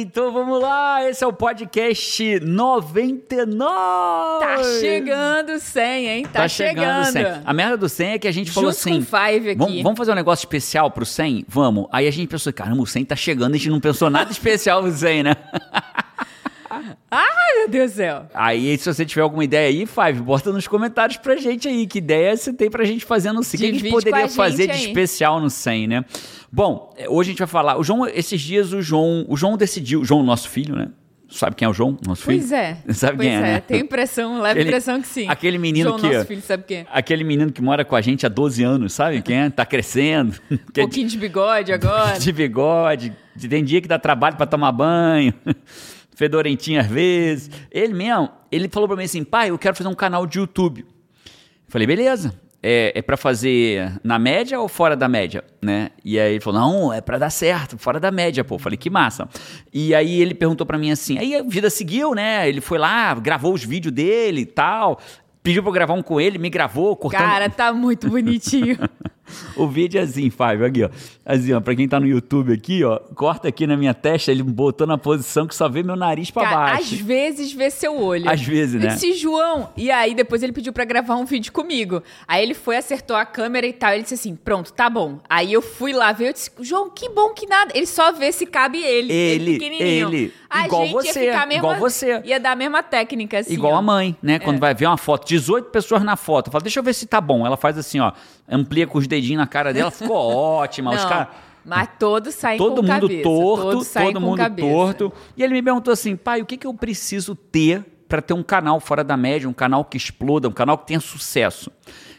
então vamos lá. Esse é o podcast 99. Tá chegando 100, hein? Tá, Tá chegando 100. A merda do 100 é que a gente falou Junto assim. Vamos, vamos fazer um negócio especial pro 100? Vamos. Aí a gente pensou, caramba, o 100 tá chegando, a gente não pensou nada especial pro 100, né? Ai, meu Deus do céu. Aí, se você tiver alguma ideia aí, Five, bota nos comentários pra gente aí. Que ideia você tem pra gente fazer no 100? O que a gente poderia gente fazer de aí. especial no 100, né? Bom, eh, hoje a gente vai falar. O João, esses dias, o João, o João decidiu. O João, nosso filho, né? Sabe quem é o João, nosso filho? Pois é. Sabe pois quem é, né? Tem impressão, leve Ele- impressão que sim. aquele menino João, que- nosso filho, sabe quem? é? Aquele menino que mora com a gente há 12 anos, sabe quem é? Tá crescendo. Um é pouquinho de bigode agora. de bigode, de- tem dia que dá trabalho pra tomar banho, fedorentinho às vezes. Ele mesmo, ele falou pra mim assim, pai, eu quero fazer um canal de YouTube. Eu falei, beleza. É, é para fazer na média ou fora da média, né? E aí ele falou, não, é pra dar certo, fora da média, pô. Eu falei, que massa. E aí ele perguntou pra mim assim, aí a vida seguiu, né? Ele foi lá, gravou os vídeos dele e tal, pediu pra eu gravar um com ele, me gravou, cortando... Cara, tá muito bonitinho. O vídeo é assim, Fábio, aqui, ó. Assim, ó, pra quem tá no YouTube aqui, ó, corta aqui na minha testa, ele botou na posição que só vê meu nariz pra Cara, baixo. às vezes vê seu olho. Às vezes, né? disse, João. E aí depois ele pediu pra gravar um vídeo comigo. Aí ele foi, acertou a câmera e tal. Ele disse assim: pronto, tá bom. Aí eu fui lá ver, eu disse, João, que bom que nada. Ele só vê se cabe ele. Ele, pequenininho. ele. A Igual gente você, ia ficar a mesma, igual você. Ia dar a mesma técnica, assim. Igual ó. a mãe, né? É. Quando vai ver uma foto, 18 pessoas na foto. Fala, deixa eu ver se tá bom. Ela faz assim, ó, amplia com os dedinhos na cara dela, ficou ótima. os Não, caras. mas todos saem Todo com mundo cabeça. torto, todos todo mundo cabeça. torto. E ele me perguntou assim, pai, o que, que eu preciso ter para ter um canal fora da média, um canal que exploda, um canal que tenha sucesso?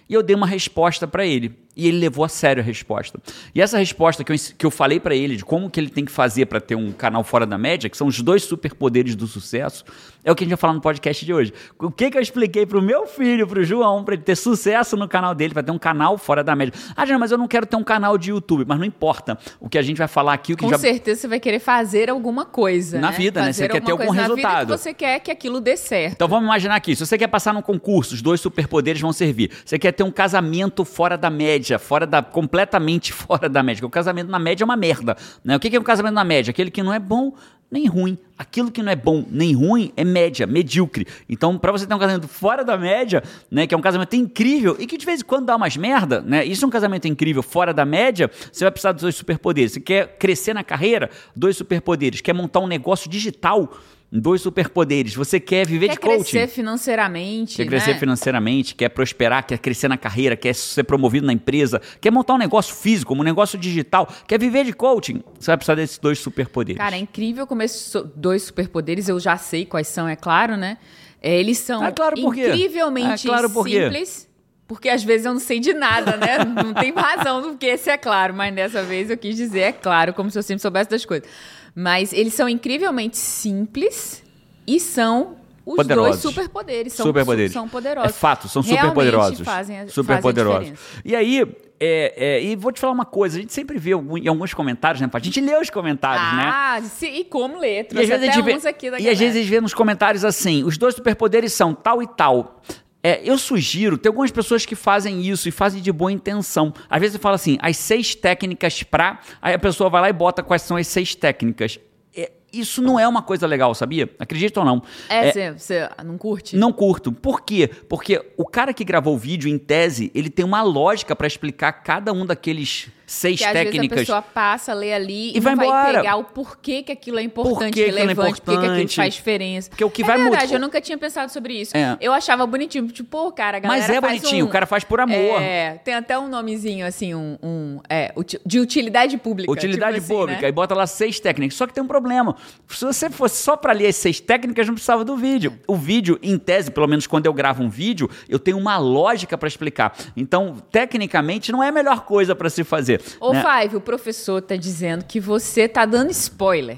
E eu dei uma resposta para ele. E ele levou a sério a resposta. E essa resposta que eu, que eu falei para ele de como que ele tem que fazer para ter um canal fora da média, que são os dois superpoderes do sucesso, é o que a gente vai falar no podcast de hoje. O que, que eu expliquei pro meu filho, pro João, para ele ter sucesso no canal dele, para ter um canal fora da média. Ah, Jana, mas eu não quero ter um canal de YouTube. Mas não importa. O que a gente vai falar aqui, o que Com já certeza você vai querer fazer alguma coisa. Na né? vida, né? Fazer Você quer ter algum coisa na vida resultado. que você quer que aquilo dê certo. Então vamos imaginar aqui, se você quer passar num concurso, os dois superpoderes vão servir. Você quer ter um casamento fora da média, fora da completamente fora da média. O casamento na média é uma merda, né? O que que é um casamento na média? Aquele que não é bom nem ruim. Aquilo que não é bom nem ruim é média, medíocre. Então, para você ter um casamento fora da média, né, que é um casamento incrível e que de vez em quando dá umas merda, né? Isso é um casamento incrível fora da média, você vai precisar dos dois superpoderes. Você quer crescer na carreira? Dois superpoderes. Quer montar um negócio digital? Dois superpoderes. Você quer viver Quer de coaching? crescer financeiramente, Quer crescer né? financeiramente, quer prosperar, quer crescer na carreira, quer ser promovido na empresa, quer montar um negócio físico, um negócio digital, quer viver de coaching, você vai precisar desses dois superpoderes. Cara, é incrível como esses dois superpoderes, eu já sei quais são, é claro, né? É, eles são Ah, claro, incrivelmente Ah, claro, por simples. Porque às vezes eu não sei de nada, né? Não tem razão do que esse é claro, mas dessa vez eu quis dizer é claro, como se eu sempre soubesse das coisas. Mas eles são incrivelmente simples e são os Poderosos. dois superpoderes. São, superpoderes. São poderosos. É fato, são superpoderosos. Fazem, Superpoderosos. fazem. E aí, é, é, e vou te falar uma coisa, a gente sempre vê em alguns comentários, né? A gente lê os comentários, né? Ah, e como ler? E às, vezes a até gente vê, uns aqui da e às vezes a gente vê nos comentários assim: os dois superpoderes são tal e tal. É, eu sugiro, tem algumas pessoas que fazem isso e fazem de boa intenção. Às vezes você fala assim, as seis técnicas pra. Aí a pessoa vai lá e bota quais são as seis técnicas. É, isso não é uma coisa legal, sabia? Acredita ou não? É, você você não curte? Não curto. Por quê? Porque o cara que gravou o vídeo, em tese, ele tem uma lógica pra explicar cada um daqueles seis Que às vezes a técnicas. pessoa passa, lê ali E vai vai pegar o porquê que aquilo é importante, Por que é relevante, por que que aquilo importante. faz diferença. Porque o que é vai verdade, mudar- eu nunca tinha pensado sobre isso. É. Eu achava bonitinho, tipo, pô, cara, a galera Mas é bonitinho, um- o cara faz por amor. É, tem até um nomezinho, assim, um... um, é, de utilidade pública. Utilidade tipo assim, pública. né? E bota lá seis técnicas. Só que tem um problema. Se você fosse só pra ler as seis técnicas, não precisava do vídeo. O vídeo, em tese, pelo menos quando eu gravo um vídeo, eu tenho uma lógica pra explicar. Então, tecnicamente, não é a melhor coisa pra se fazer. Ô, né? Five, o professor tá dizendo que você tá dando spoiler.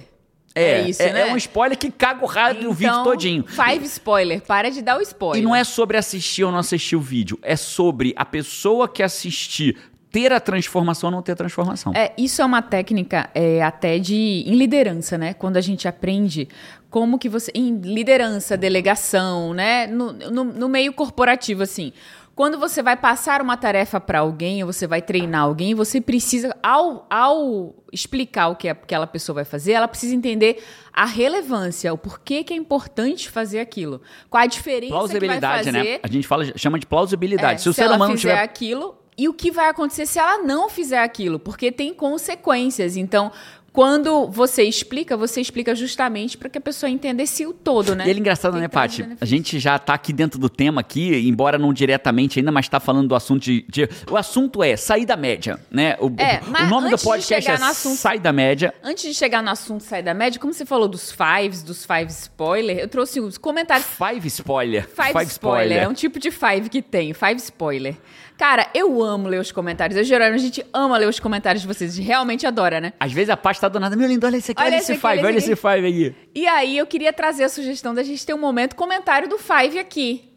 É, isso, é, né? é um spoiler que caga o raio do vídeo Então, todinho. Five spoiler, para de dar o spoiler. E não é sobre assistir ou não assistir o vídeo. É sobre a pessoa que assistir ter a transformação ou não ter transformação. É, isso é uma técnica é, até de em liderança, né? Quando a gente aprende como que você em liderança, delegação, né? No, no, no meio corporativo assim, Quando você vai passar uma tarefa para alguém, ou você vai treinar alguém, você precisa, ao, ao explicar o que aquela pessoa vai fazer, ela precisa entender a relevância, o porquê que é importante fazer aquilo. Qual a diferença Plausibilidade, que vai fazer. né? A gente fala, chama de plausibilidade. É, se o se ser ela humano fizer tiver aquilo e o que vai acontecer se ela não fizer aquilo, porque tem consequências. Então, quando você explica, você explica justamente para que a pessoa entenda esse o todo, né? E ele é engraçado, né, Paty? A gente já tá aqui dentro do tema aqui, embora não diretamente ainda, mas tá falando do assunto de... de- o assunto é sair da média, né? O, É, o- nome do podcast é assunto- Sai da Média. Antes de chegar no assunto sair da média, como você falou dos fives, dos five spoiler, eu trouxe os comentários. Five spoiler. Five, spoiler. É um tipo de five que tem, five spoiler. Cara, eu amo ler os comentários. Eu, Jerônimo, a gente ama ler os comentários de vocês. A gente realmente adora, né? Às vezes a Paty tá do nada, meu lindo, olha esse aqui, olha, Olha esse esse aqui, five, olha olha esse esse five aí. E aí eu queria trazer a sugestão da gente ter um momento comentário do five aqui.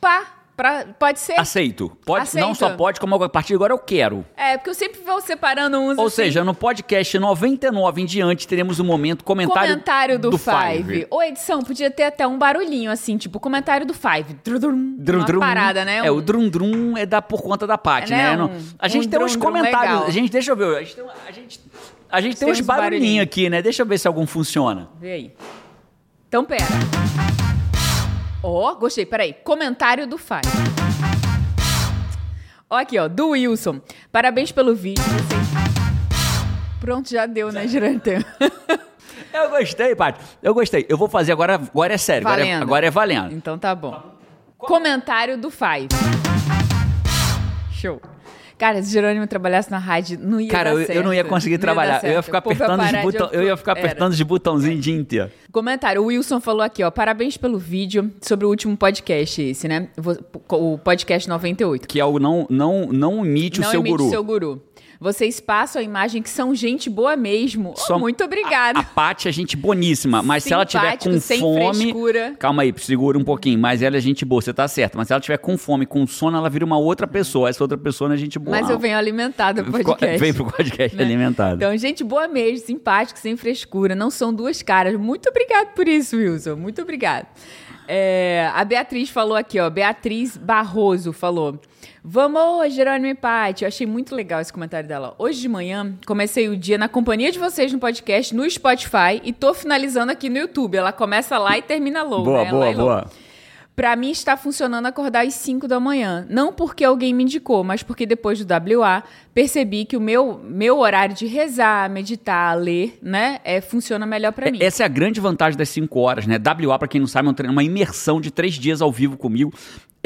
Pá, pra, pode ser? Aceito. Pode, Aceito. não só pode, como a partir de agora eu quero. É, porque eu sempre vou separando uns Ou assim. seja, no podcast 99 em diante, teremos um momento comentário, Comentário do, five. Ou edição, podia ter até um barulhinho assim, tipo comentário do Five. Drum, Drum, uma drum. parada, né? É, Um- o drum drum é da por conta da Paty, É, né? né? Um- a gente um tem uns drum, drum comentários. legal. A gente, deixa eu ver. A gente tem, a gente, a gente tem Tem uns uns barulhinhos barulhinhos. aqui, né? Deixa eu ver se algum funciona. Vê aí. Então, pera. Ó, gostei. Peraí. Comentário do Five. Ó aqui, ó. Do Wilson. Parabéns pelo vídeo. Pronto, já deu, né, Girante? Eu gostei, Paty. Eu gostei. Eu vou fazer agora. Agora é sério. Agora é, Valendo. agora é valendo. Então tá bom. Comentário do Five. Show. Cara, se Jerônimo trabalhasse na rádio, não ia Cara, dar eu, certo. eu não ia conseguir trabalhar. Eu ia ficar O ia apertando os parar de- botões. Eu ia ficar Era. apertando os botãozinhos o dia inteiro. Comentário. O Wilson falou aqui, ó. Parabéns pelo vídeo sobre o último podcast, esse, né? O podcast 98. Que é o não, não, não imite não o seu imite guru. seu guru. Vocês passam a imagem que são gente boa mesmo. Oh, Só- muito obrigada. A, a Paty é gente boníssima, mas se ela tiver com sem fome. frescura. Calma aí, segura um pouquinho. Mas ela é gente boa, você tá certo. Mas se ela tiver com fome, com sono, ela vira uma outra pessoa. Essa outra pessoa não é gente boa. Mas não. eu venho alimentada pro podcast. Vem pro podcast né? alimentado. Então, gente boa mesmo, simpático, sem frescura. Não são duas caras. Muito obrigado por isso, Wilson. Muito obrigado. É, a Beatriz falou aqui, ó. Beatriz Barroso falou. Vamos, Jerônimo e Paty. Eu achei muito legal esse comentário dela. Hoje de manhã, comecei o dia na companhia de vocês no podcast, no Spotify, e tô finalizando aqui no YouTube. Ela começa lá e termina low, boa, né? boa, low. boa. Pra mim está funcionando acordar às 5 da manhã. Não porque alguém me indicou, mas porque depois do WA percebi que o meu, meu horário de rezar, meditar, ler, né, é, funciona melhor pra mim. Essa é a grande vantagem das 5 horas, né? WA, pra quem não sabe, é um treino- uma imersão de três dias ao vivo comigo.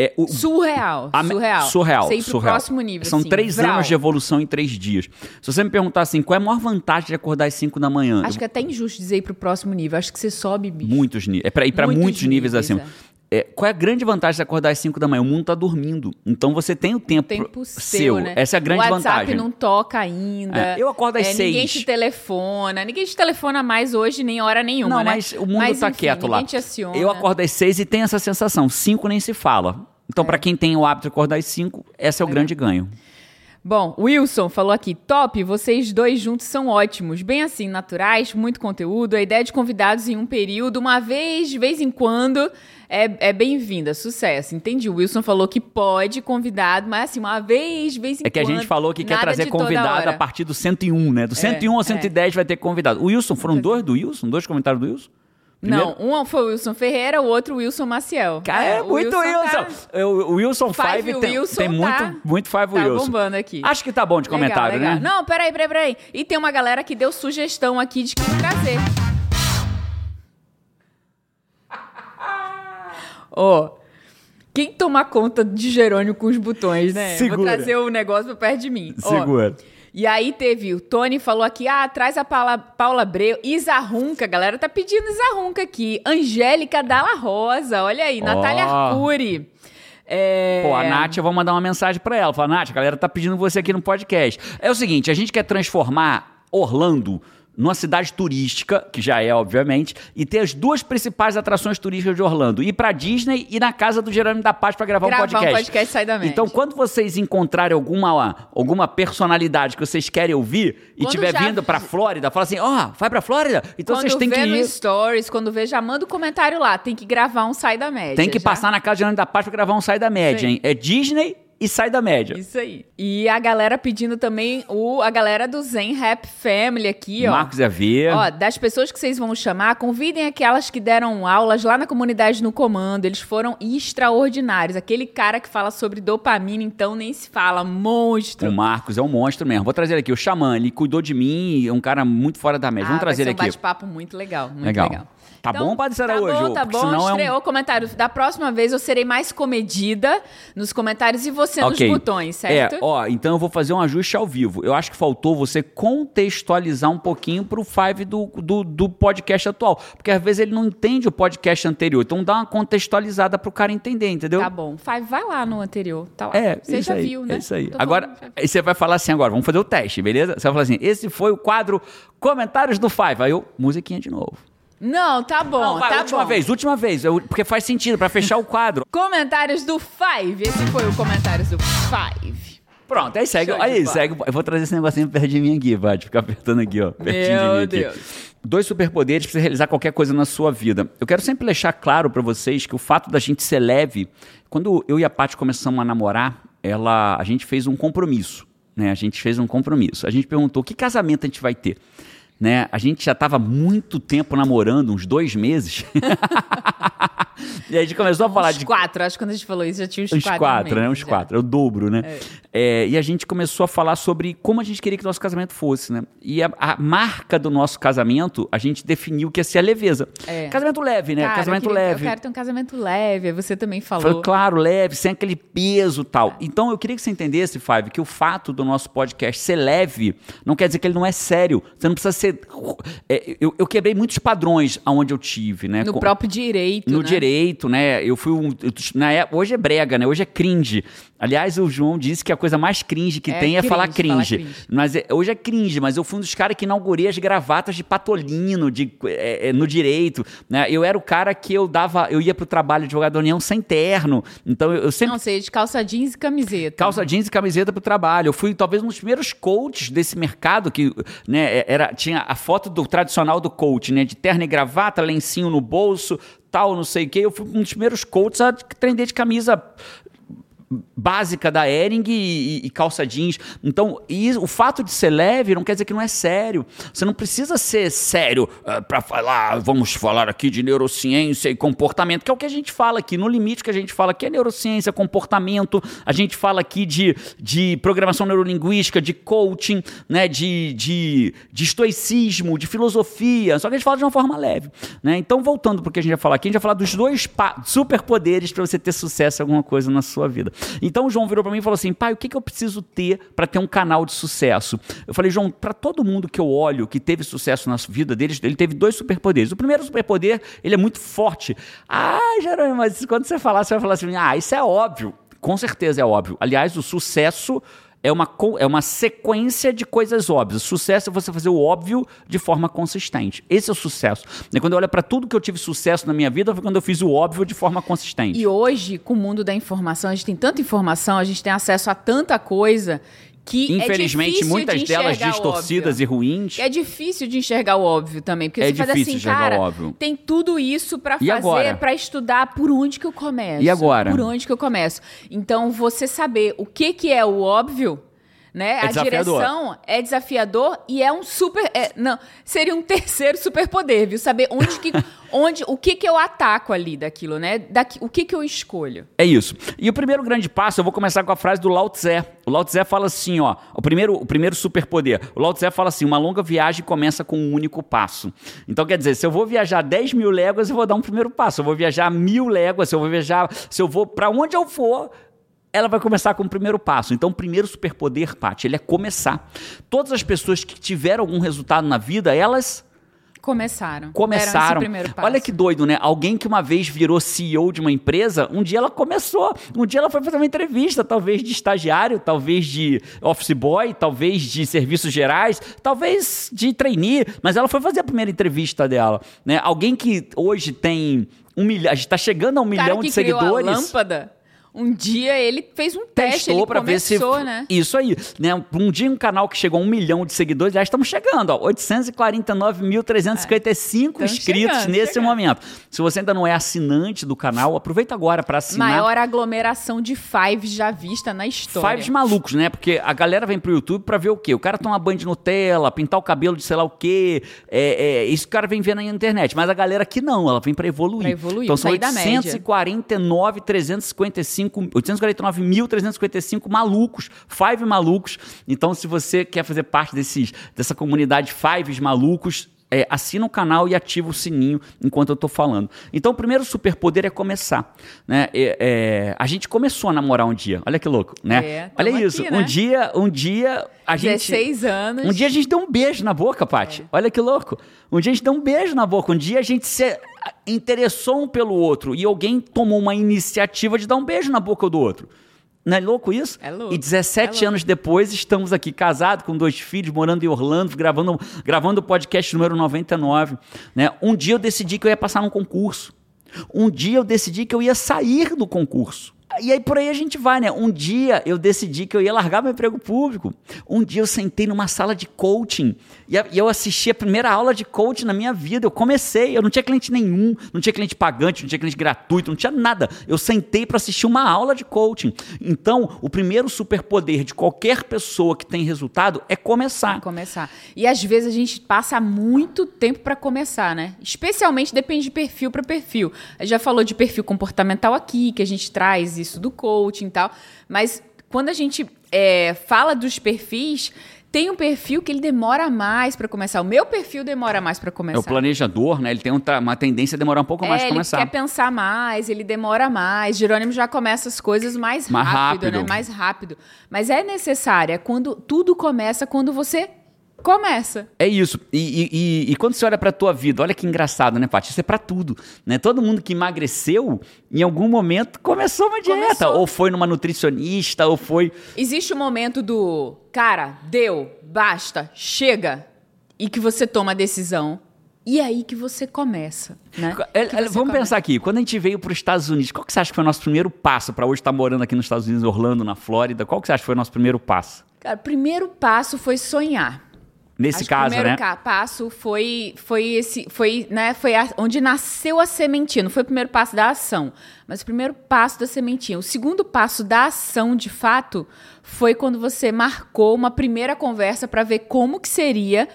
É, o, Surreal, A surreal. Surreal. Pro surreal. próximo nível, São assim, três vral. anos de evolução em três dias. Se você me perguntar assim, qual é a maior vantagem de acordar às 5 da manhã? Acho que é até injusto dizer ir pro próximo nível. Acho que você sobe, bicho. Muitos níveis. É pra ir pra Muitos muitos níveis, níveis, acima. É, qual é a grande vantagem de acordar às 5 da manhã? O mundo tá dormindo. Então você tem o tempo, Tempo seu, né? Essa é a grande o WhatsApp vantagem. não toca ainda. É, eu acordo às É, Ninguém te telefona. Ninguém te telefona mais hoje, nem hora nenhuma, Não, né? mas o mundo tá enfim, quieto lá. ninguém te aciona. Eu acordo às 6 e tenho essa sensação. 5 nem se fala. Então, É. pra quem tem o hábito de acordar às 5, esse é o grande ganho. Bom, Wilson falou aqui, top, vocês dois juntos são ótimos, bem assim, naturais, muito conteúdo, a ideia de convidados em um período, uma vez, de vez em quando, é, é bem-vinda, sucesso, entendi. O Wilson falou que pode convidado, mas assim, uma vez, de vez em quando. É que a gente falou que quer trazer convidado a partir do 101, né? Do 101 ao 110 vai ter convidado. O Wilson, foram dois do Wilson? Dois comentários do Wilson? Não, um foi o Wilson Ferreira, o outro o Wilson Maciel. Cara, é, o muito Wilson. tá- O Wilson Five 5 tem, Wilson tem muito, tá- muito Five tá Wilson. bombando aqui. Acho que tá bom de Legal, comentário, legal. né? Não, peraí, peraí, peraí. E tem uma galera que deu sugestão aqui de quem trazer. Ó, quem tomar conta de Jerônimo com os botões, né? Vou Segura. trazer o negócio pra perto de mim. Segura. E aí teve, o Tony falou aqui, ah, traz a Paula, Paula Abreu, Isa Runca, a galera tá pedindo Isa Runca aqui. Angélica Dalla Rosa, olha aí, Natália Arcuri. É... Pô, a Nath, eu vou mandar uma mensagem pra ela. Falar, Nath, a galera tá pedindo você aqui no podcast. É o seguinte, a gente quer transformar Orlando numa cidade turística, que já é, obviamente, e ter as duas principais atrações turísticas de Orlando. Ir pra Disney e na casa do Jerônimo da Paz para gravar, Gravar um um podcast. podcast Sai da Média. Então, quando vocês encontrarem alguma, alguma personalidade que vocês querem ouvir e Quando estiver já- vindo pra Flórida, fala assim, ó, vai pra Flórida? Então quando vocês têm vê que no ir. Stories, quando vê, já manda o comentário lá. Tem que gravar um Sai da Média. Tem que já. passar na casa do Jerônimo da Paz pra gravar um Sai da Média, Sim. hein? É Disney e Sai da Média. Isso aí. E a galera pedindo também, o, a galera do Zen Rap Family aqui, ó. Marcos ia ver. Ó, das pessoas que vocês vão chamar, convidem aquelas que deram aulas lá na comunidade no comando. Eles foram extraordinários. Aquele cara que fala sobre dopamina, então nem se fala, monstro. O Marcos é um monstro mesmo. Vou trazer ele aqui. O Xamã, ele cuidou de mim, é um cara muito fora da média. Vamos Ah, trazer vai ele ser um aqui. bate-papo muito legal, muito Legal. legal. Tá bom, Padre Tá Araújo? bom, tá bom. senão é um- Estreou o comentário. Da próxima vez eu serei mais comedida nos comentários e você Ok. nos botões, certo? É, ó, então eu vou fazer um ajuste ao vivo. Eu acho que faltou você contextualizar um pouquinho pro Five do, do, do podcast atual. Porque às vezes ele não entende o podcast anterior. Então dá uma contextualizada pro cara entender, entendeu? Tá bom. Vai, vai lá no anterior. Tá lá. É, você isso já aí, viu, né? É isso aí. Tô Agora, falando, já- aí você vai falar assim agora, vamos fazer o teste, beleza? Você vai falar assim, esse foi o quadro Comentários do Five. Aí eu, musiquinha de novo. Não, tá bom, Não, vai, tá última bom. vez, última vez. eu- porque faz sentido, pra fechar o quadro. Comentários do Five. Esse foi o comentários do Five. Pronto, aí segue. Show de Aí bola. segue. Eu vou trazer esse negocinho perto de mim aqui, vai. Ficar apertando aqui, ó. Pertinho de mim Meu aqui. Deus. Dois superpoderes pra você realizar qualquer coisa na sua vida. Eu quero sempre deixar claro pra vocês que o fato da gente ser leve. Quando eu e a Paty começamos a namorar, ela, a gente fez um compromisso. Né? A gente fez um compromisso. A gente perguntou que casamento a gente vai ter. Né? A gente já estava muito tempo namorando, uns dois meses. e aí a gente começou a falar Uns de quatro. Acho que quando a gente falou isso, já tinha uns, Uns quatro. quatro, né? meses Uns já. quatro. É o dobro, né? É, e a gente começou a falar sobre como a gente queria que o nosso casamento fosse, né? E a, a marca do nosso casamento, a gente definiu que ia ser a leveza. É. Casamento leve, né? Cara, casamento eu queria- leve. Eu quero ter um casamento leve. Você também falou. Foi claro, leve, sem aquele peso tal. Então eu queria que você entendesse, Five, que o fato do nosso podcast ser leve não quer dizer que ele não é sério. Você não precisa ser. É, eu, eu quebrei muitos padrões aonde eu tive, né? No Com- próprio direito, no né? direito, né? Eu fui um. eu- na é- hoje é brega, né? Hoje é cringe. Aliás, o João disse que a coisa mais cringe que É tem é falar cringe, falar cringe. Mas é- hoje é cringe, mas eu fui um dos caras que inaugurei as gravatas de patolino de, é, é, no direito. Né? Eu era o cara que eu dava. Eu ia pro trabalho de advogado da União sem terno. Então eu, eu sempre. Não, sei, de calça jeans e camiseta. Calça jeans e camiseta pro trabalho. Eu fui talvez um dos primeiros coaches desse mercado que, né, era tinha a foto do tradicional do coach, né, de terno e gravata, lencinho no bolso, tal, não sei o quê. Eu fui um dos primeiros coaches a aprender de camisa básica da Ering e, e- calça jeans. Então, o fato de ser leve não quer dizer que não é sério. Você não precisa ser sério para falar, vamos falar aqui de neurociência e comportamento, que é o que a gente fala aqui. No limite que a gente fala aqui é neurociência, comportamento, a gente fala aqui de, de programação neurolinguística, de coaching, né, de, de, de estoicismo, de filosofia, só que a gente fala de uma forma leve. Né? Então, voltando para o que a gente vai falar aqui, a gente vai falar dos dois superpoderes para você ter sucesso em alguma coisa na sua vida. Então o João virou para mim e falou assim: pai, o que, que eu preciso ter para ter um canal de sucesso? Eu falei, João, para todo mundo que eu olho que teve sucesso na vida deles, ele teve dois superpoderes. O primeiro superpoder, ele é muito forte. Ah, Jerônimo, mas quando você falar, você vai falar assim: ah, isso é óbvio. Com certeza é óbvio. Aliás, o sucesso é uma, é uma sequência de coisas óbvias. Sucesso é você fazer o óbvio de forma consistente. Esse é o sucesso. E quando eu olho para tudo que eu tive sucesso na minha vida, foi quando eu fiz o óbvio de forma consistente. E hoje, com o mundo da informação, a gente tem tanta informação, a gente tem acesso a tanta coisa que Infelizmente, é muitas de delas distorcidas e ruins. É difícil de enxergar o óbvio também, porque É você faz assim, enxergar cara, o óbvio. tem tudo isso pra agora? fazer, pra estudar por onde que eu começo. E agora? Por onde que eu começo. Então, você saber o que que é o óbvio, né? É a direção é desafiador e é um super, é, não, seria um terceiro superpoder, viu? Saber onde que, onde, o que que eu ataco ali daquilo, né? Daqui, o que que eu escolho. É isso. E o primeiro grande passo, eu vou começar com a frase do Lao Tse. O Lao Tse fala assim, ó, o primeiro, o primeiro superpoder. O Lao Tse fala assim, uma longa viagem começa com um único passo. Então, quer dizer, se eu vou viajar 10 mil léguas, eu vou dar um primeiro passo. Se eu vou viajar mil léguas, se eu vou viajar, se eu vou para onde eu for, ela vai começar com o primeiro passo. Então, o primeiro superpoder, Paty, ele é começar. Todas as pessoas que tiveram algum resultado na vida, elas Começaram. Começaram. Olha que doido, né? Alguém que uma vez virou CEO de uma empresa, um dia ela começou. Um dia ela foi fazer uma entrevista, talvez de estagiário, talvez de office boy, talvez de serviços gerais, talvez de trainee, mas ela foi fazer a primeira entrevista dela, né? Alguém que hoje tem um milhão, a gente tá chegando a um milhão de seguidores. A lâmpada um dia ele fez um teste, Testou ele pra começou, ver se... né? Isso aí. Né? Um dia um canal que chegou a um milhão de seguidores, já estamos chegando, ó. 849.355 é. inscritos chegando, nesse chegando. momento. Se você ainda não é assinante do canal, aproveita agora para assinar. Maior aglomeração de fives já vista na história. Fives malucos, né? Porque a galera vem pro YouTube para ver o quê? O cara toma banho de Nutella, pintar o cabelo de sei lá o quê. É, é, isso o cara vem ver na internet. Mas a galera aqui não, ela vem para evoluir. Pra evoluir, então são 849.355 849.355 malucos, Five malucos. Então, se você quer fazer parte desses, dessa comunidade Fives malucos, é, assina o canal e ativa o sininho enquanto eu estou falando. Então, o primeiro superpoder é começar. Né? É, é, a gente começou a namorar um dia. Olha que louco, né? É, Olha isso. Aqui, né? Um dia, um dia a 16 gente. anos. Um dia a gente deu um beijo na boca, Paty. É. Olha que louco. Um dia a gente deu um beijo na boca. Um dia a gente se interessou um pelo outro e alguém tomou uma iniciativa de dar um beijo na boca do outro. Não é louco isso? É louco. E 17 é louco. anos depois estamos aqui casados com dois filhos, morando em Orlando, gravando, gravando o podcast número 99. Né? Um dia eu decidi que eu ia passar num concurso. Um dia eu decidi que eu ia sair do concurso. E aí por aí a gente vai, né? Um dia eu decidi que eu ia largar meu emprego público. Um dia eu sentei numa sala de coaching e eu assisti a primeira aula de coaching na minha vida. Eu comecei, eu não tinha cliente nenhum, não tinha cliente pagante, não tinha cliente gratuito, não tinha nada. Eu sentei para assistir uma aula de coaching. Então, o primeiro superpoder de qualquer pessoa que tem resultado é começar. Começar. E às vezes a gente passa muito tempo para começar, né? Especialmente depende de perfil para perfil. Já falou de perfil comportamental aqui, que a gente traz isso do coaching e tal. Mas quando a gente é, fala dos perfis, tem um perfil que ele demora mais para começar. O meu perfil demora mais para começar. É o planejador, né? Ele tem uma tendência a demorar um pouco é, mais para começar. Ele quer pensar mais, ele demora mais. Jerônimo já começa as coisas mais, mais rápido, rápido, né? Mais rápido. Mas é necessário, é quando tudo começa quando você começa. É isso. E, e, e, quando você olha para a tua vida, olha que engraçado, né, Paty? Isso é para tudo. Né? Todo mundo que emagreceu, em algum momento, começou uma dieta. Começou. Ou foi numa nutricionista, ou foi... Existe o um momento do, cara, deu, basta, chega. E que você toma a decisão. E é aí que você começa, né? É, é, vamos começa. pensar aqui, quando a gente veio para os Estados Unidos, qual que você acha que foi o nosso primeiro passo para hoje estar morando aqui nos Estados Unidos, Orlando, na Flórida? Qual que você acha que foi o nosso primeiro passo? Cara, o primeiro passo foi sonhar. Nesse Acho caso, que o primeiro né? passo foi foi esse foi né foi a, onde nasceu a sementinha. Não foi o primeiro passo da ação, mas o primeiro passo da sementinha. O segundo passo da ação, de fato, foi quando você marcou uma primeira conversa para ver como que seria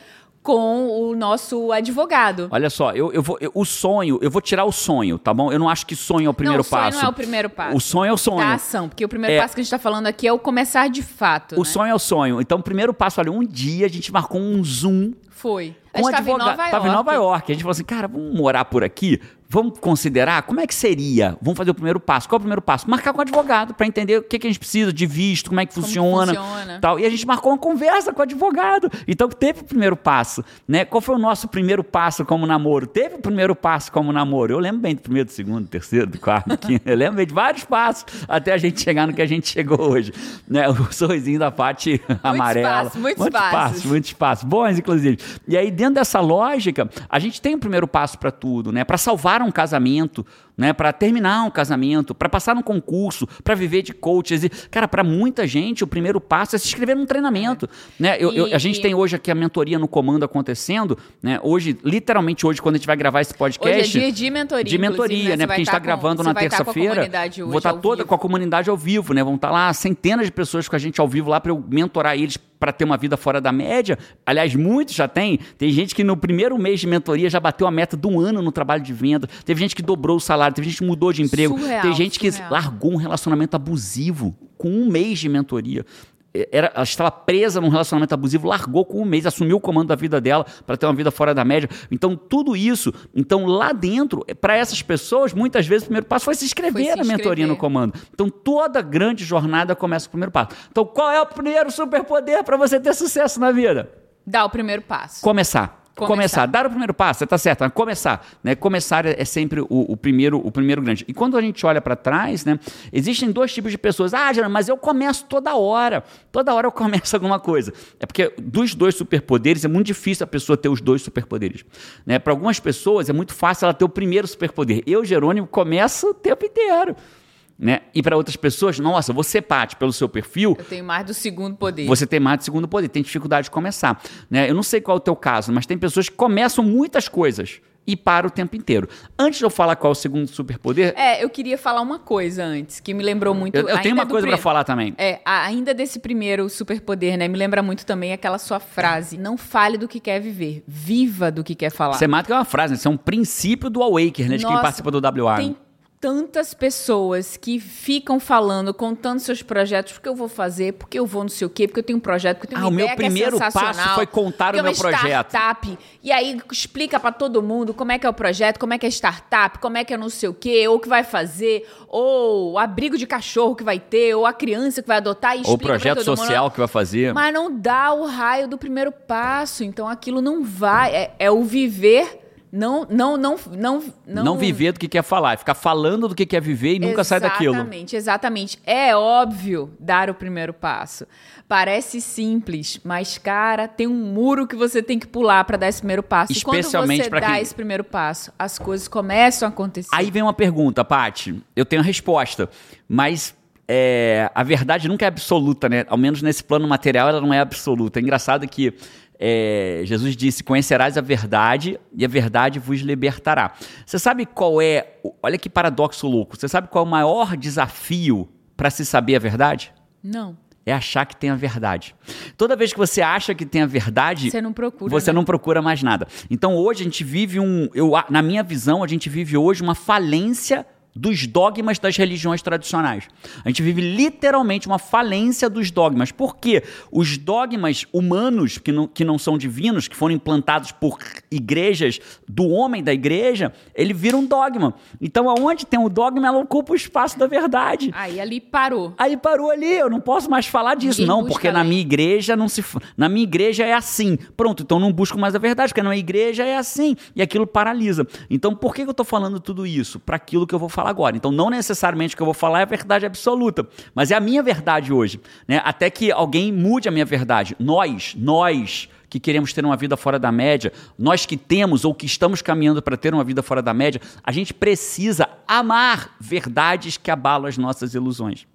com o nosso advogado. Olha só, eu, eu vou. Eu, o sonho, eu vou tirar o sonho, tá bom? Eu não acho que sonho é o primeiro passo. Não, o sonho não é o primeiro passo. O sonho é o sonho. Da ação, porque o primeiro é, passo que a gente tá falando aqui é o começar de fato. O né? sonho é o sonho. Então, o primeiro passo, olha, um dia a gente marcou um Zoom. Foi. A gente um advogado, tava em Nova York. Tava em Nova York. A gente falou assim, cara, vamos morar por aqui? Vamos considerar como é que seria? Vamos fazer o primeiro passo. Qual é o primeiro passo? Marcar com o advogado para entender o que, que a gente precisa de visto, como é que funciona, funciona. Tal. E a gente marcou uma conversa com o advogado. Então teve o primeiro passo. Né? Qual foi o nosso primeiro passo como namoro? Teve o primeiro passo como namoro. Eu lembro bem do primeiro, do segundo, do terceiro, do quarto, do quinto. Eu lembro bem de vários passos até a gente chegar no que a gente chegou hoje. Né? O sorrisinho da parte amarela. Espaço, muitos, muitos passos. passos. Muitos passos. Bons, inclusive. E aí, dentro dessa lógica, a gente tem o primeiro passo para tudo, né? Para salvar um casamento, né, para terminar um casamento, para passar num concurso, para viver de coaches. Cara, para muita gente, o primeiro passo é se inscrever num treinamento. É. Né? Eu, e, eu, a gente e... tem hoje aqui a mentoria no comando acontecendo. Né? Hoje, literalmente hoje, quando a gente vai gravar esse podcast. Hoje é dia de mentoria. De mentoria, né? Porque a gente está tá gravando na terça-feira. Vou estar toda com a comunidade ao vivo, né? Vão estar tá lá centenas de pessoas com a gente ao vivo lá para eu mentorar eles para ter uma vida fora da média. Aliás, muitos já têm. Tem gente que no primeiro mês de mentoria já bateu a meta do ano no trabalho de venda. Teve gente que dobrou o salário, teve gente que mudou de emprego. Surreal, tem gente surreal. que largou um relacionamento abusivo com um mês de mentoria era, ela estava presa num relacionamento abusivo, largou com um mês, assumiu o comando da vida dela para ter uma vida fora da média. Então, tudo isso, então lá dentro, para essas pessoas, muitas vezes o primeiro passo foi se inscrever foi se na mentoria no comando. Então, toda grande jornada começa com o primeiro passo. Então, qual é o primeiro superpoder para você ter sucesso na vida? Dar o primeiro passo. Começar. Começar. começar. dar o primeiro passo, você tá certo, mas começar, né? Começar é, sempre o, o, primeiro, o primeiro grande. E quando a gente olha para trás, né? Existem dois tipos de pessoas. Ah, Geraldo, mas eu começo toda hora. Toda hora eu começo alguma coisa. É porque dos dois superpoderes é muito difícil a pessoa ter os dois superpoderes, né? Para algumas pessoas é muito fácil ela ter o primeiro superpoder. Eu, Jerônimo, começo o tempo inteiro. Né? E para outras pessoas, nossa, você, Paty, pelo seu perfil. Eu tenho mais do segundo poder. Você tem mais do segundo poder, tem dificuldade de começar. Né? Eu não sei qual é o teu caso, mas tem pessoas que começam muitas coisas e para o tempo inteiro. Antes de eu falar qual é o segundo superpoder. É, eu queria falar uma coisa antes, que me lembrou muito. Eu, eu tenho uma coisa para falar também. É, ainda desse primeiro superpoder, né? Me lembra muito também aquela sua frase: não fale do que quer viver, viva do que quer falar. Você mata que é uma frase, né? Isso é um princípio do Awaker, né? De Nossa, quem participa do WA. Tem tantas pessoas que ficam falando, contando seus projetos, porque eu vou fazer, porque eu vou não sei o quê, porque eu tenho um projeto, porque eu tenho ah, uma ideia o meu primeiro é passo foi contar o meu é projeto. startup. E aí explica para todo mundo como é que é o projeto, como é que é startup, como é que é não sei o quê, ou o que vai fazer, ou o abrigo de cachorro que vai ter, ou a criança que vai adotar e Ou o projeto social mundo. que vai fazer. Mas não dá o raio do primeiro passo, então aquilo não vai, é, é o viver não, não, não, não, não. Não viver do que quer falar, é ficar falando do que quer viver e nunca exatamente, sai daquilo. Exatamente, exatamente. É óbvio dar o primeiro passo. Parece simples, mas, cara, tem um muro que você tem que pular para dar esse primeiro passo. Especialmente quando você dá quem... esse primeiro passo, as coisas começam a acontecer. Aí vem uma pergunta, Paty. Eu tenho a resposta, mas é, a verdade nunca é absoluta, né? Ao menos nesse plano material ela não é absoluta. É engraçado que é, Jesus disse: Conhecerás a verdade e a verdade vos libertará. Você sabe qual é. Olha que paradoxo louco. Você sabe qual é o maior desafio para se saber a verdade? Não. É achar que tem a verdade. Toda vez que você acha que tem a verdade, você não procura, você né? não procura mais nada. Então hoje a gente vive um, eu, na minha visão, a gente vive hoje uma falência dos dogmas das religiões tradicionais. A gente vive literalmente uma falência dos dogmas. Por quê? Os dogmas humanos, que não, que não são divinos, que foram implantados por igrejas do homem da igreja, ele vira um dogma. Então, aonde tem o dogma, ela ocupa o espaço da verdade. Aí ali parou. Aí parou ali, eu não posso mais falar disso. Ninguém não, porque na minha igreja não se. Na minha igreja é assim. Pronto, então não busco mais a verdade, porque na minha igreja é assim. E aquilo paralisa. Então, por que eu estou falando tudo isso? Para aquilo que eu vou falar falar agora. Então, não necessariamente o que eu vou falar é a verdade absoluta, mas é a minha verdade hoje. Né? Até que alguém mude a minha verdade. Nós, nós que queremos ter uma vida fora da média, nós que temos ou que estamos caminhando para ter uma vida fora da média, a gente precisa amar verdades que abalam as nossas ilusões.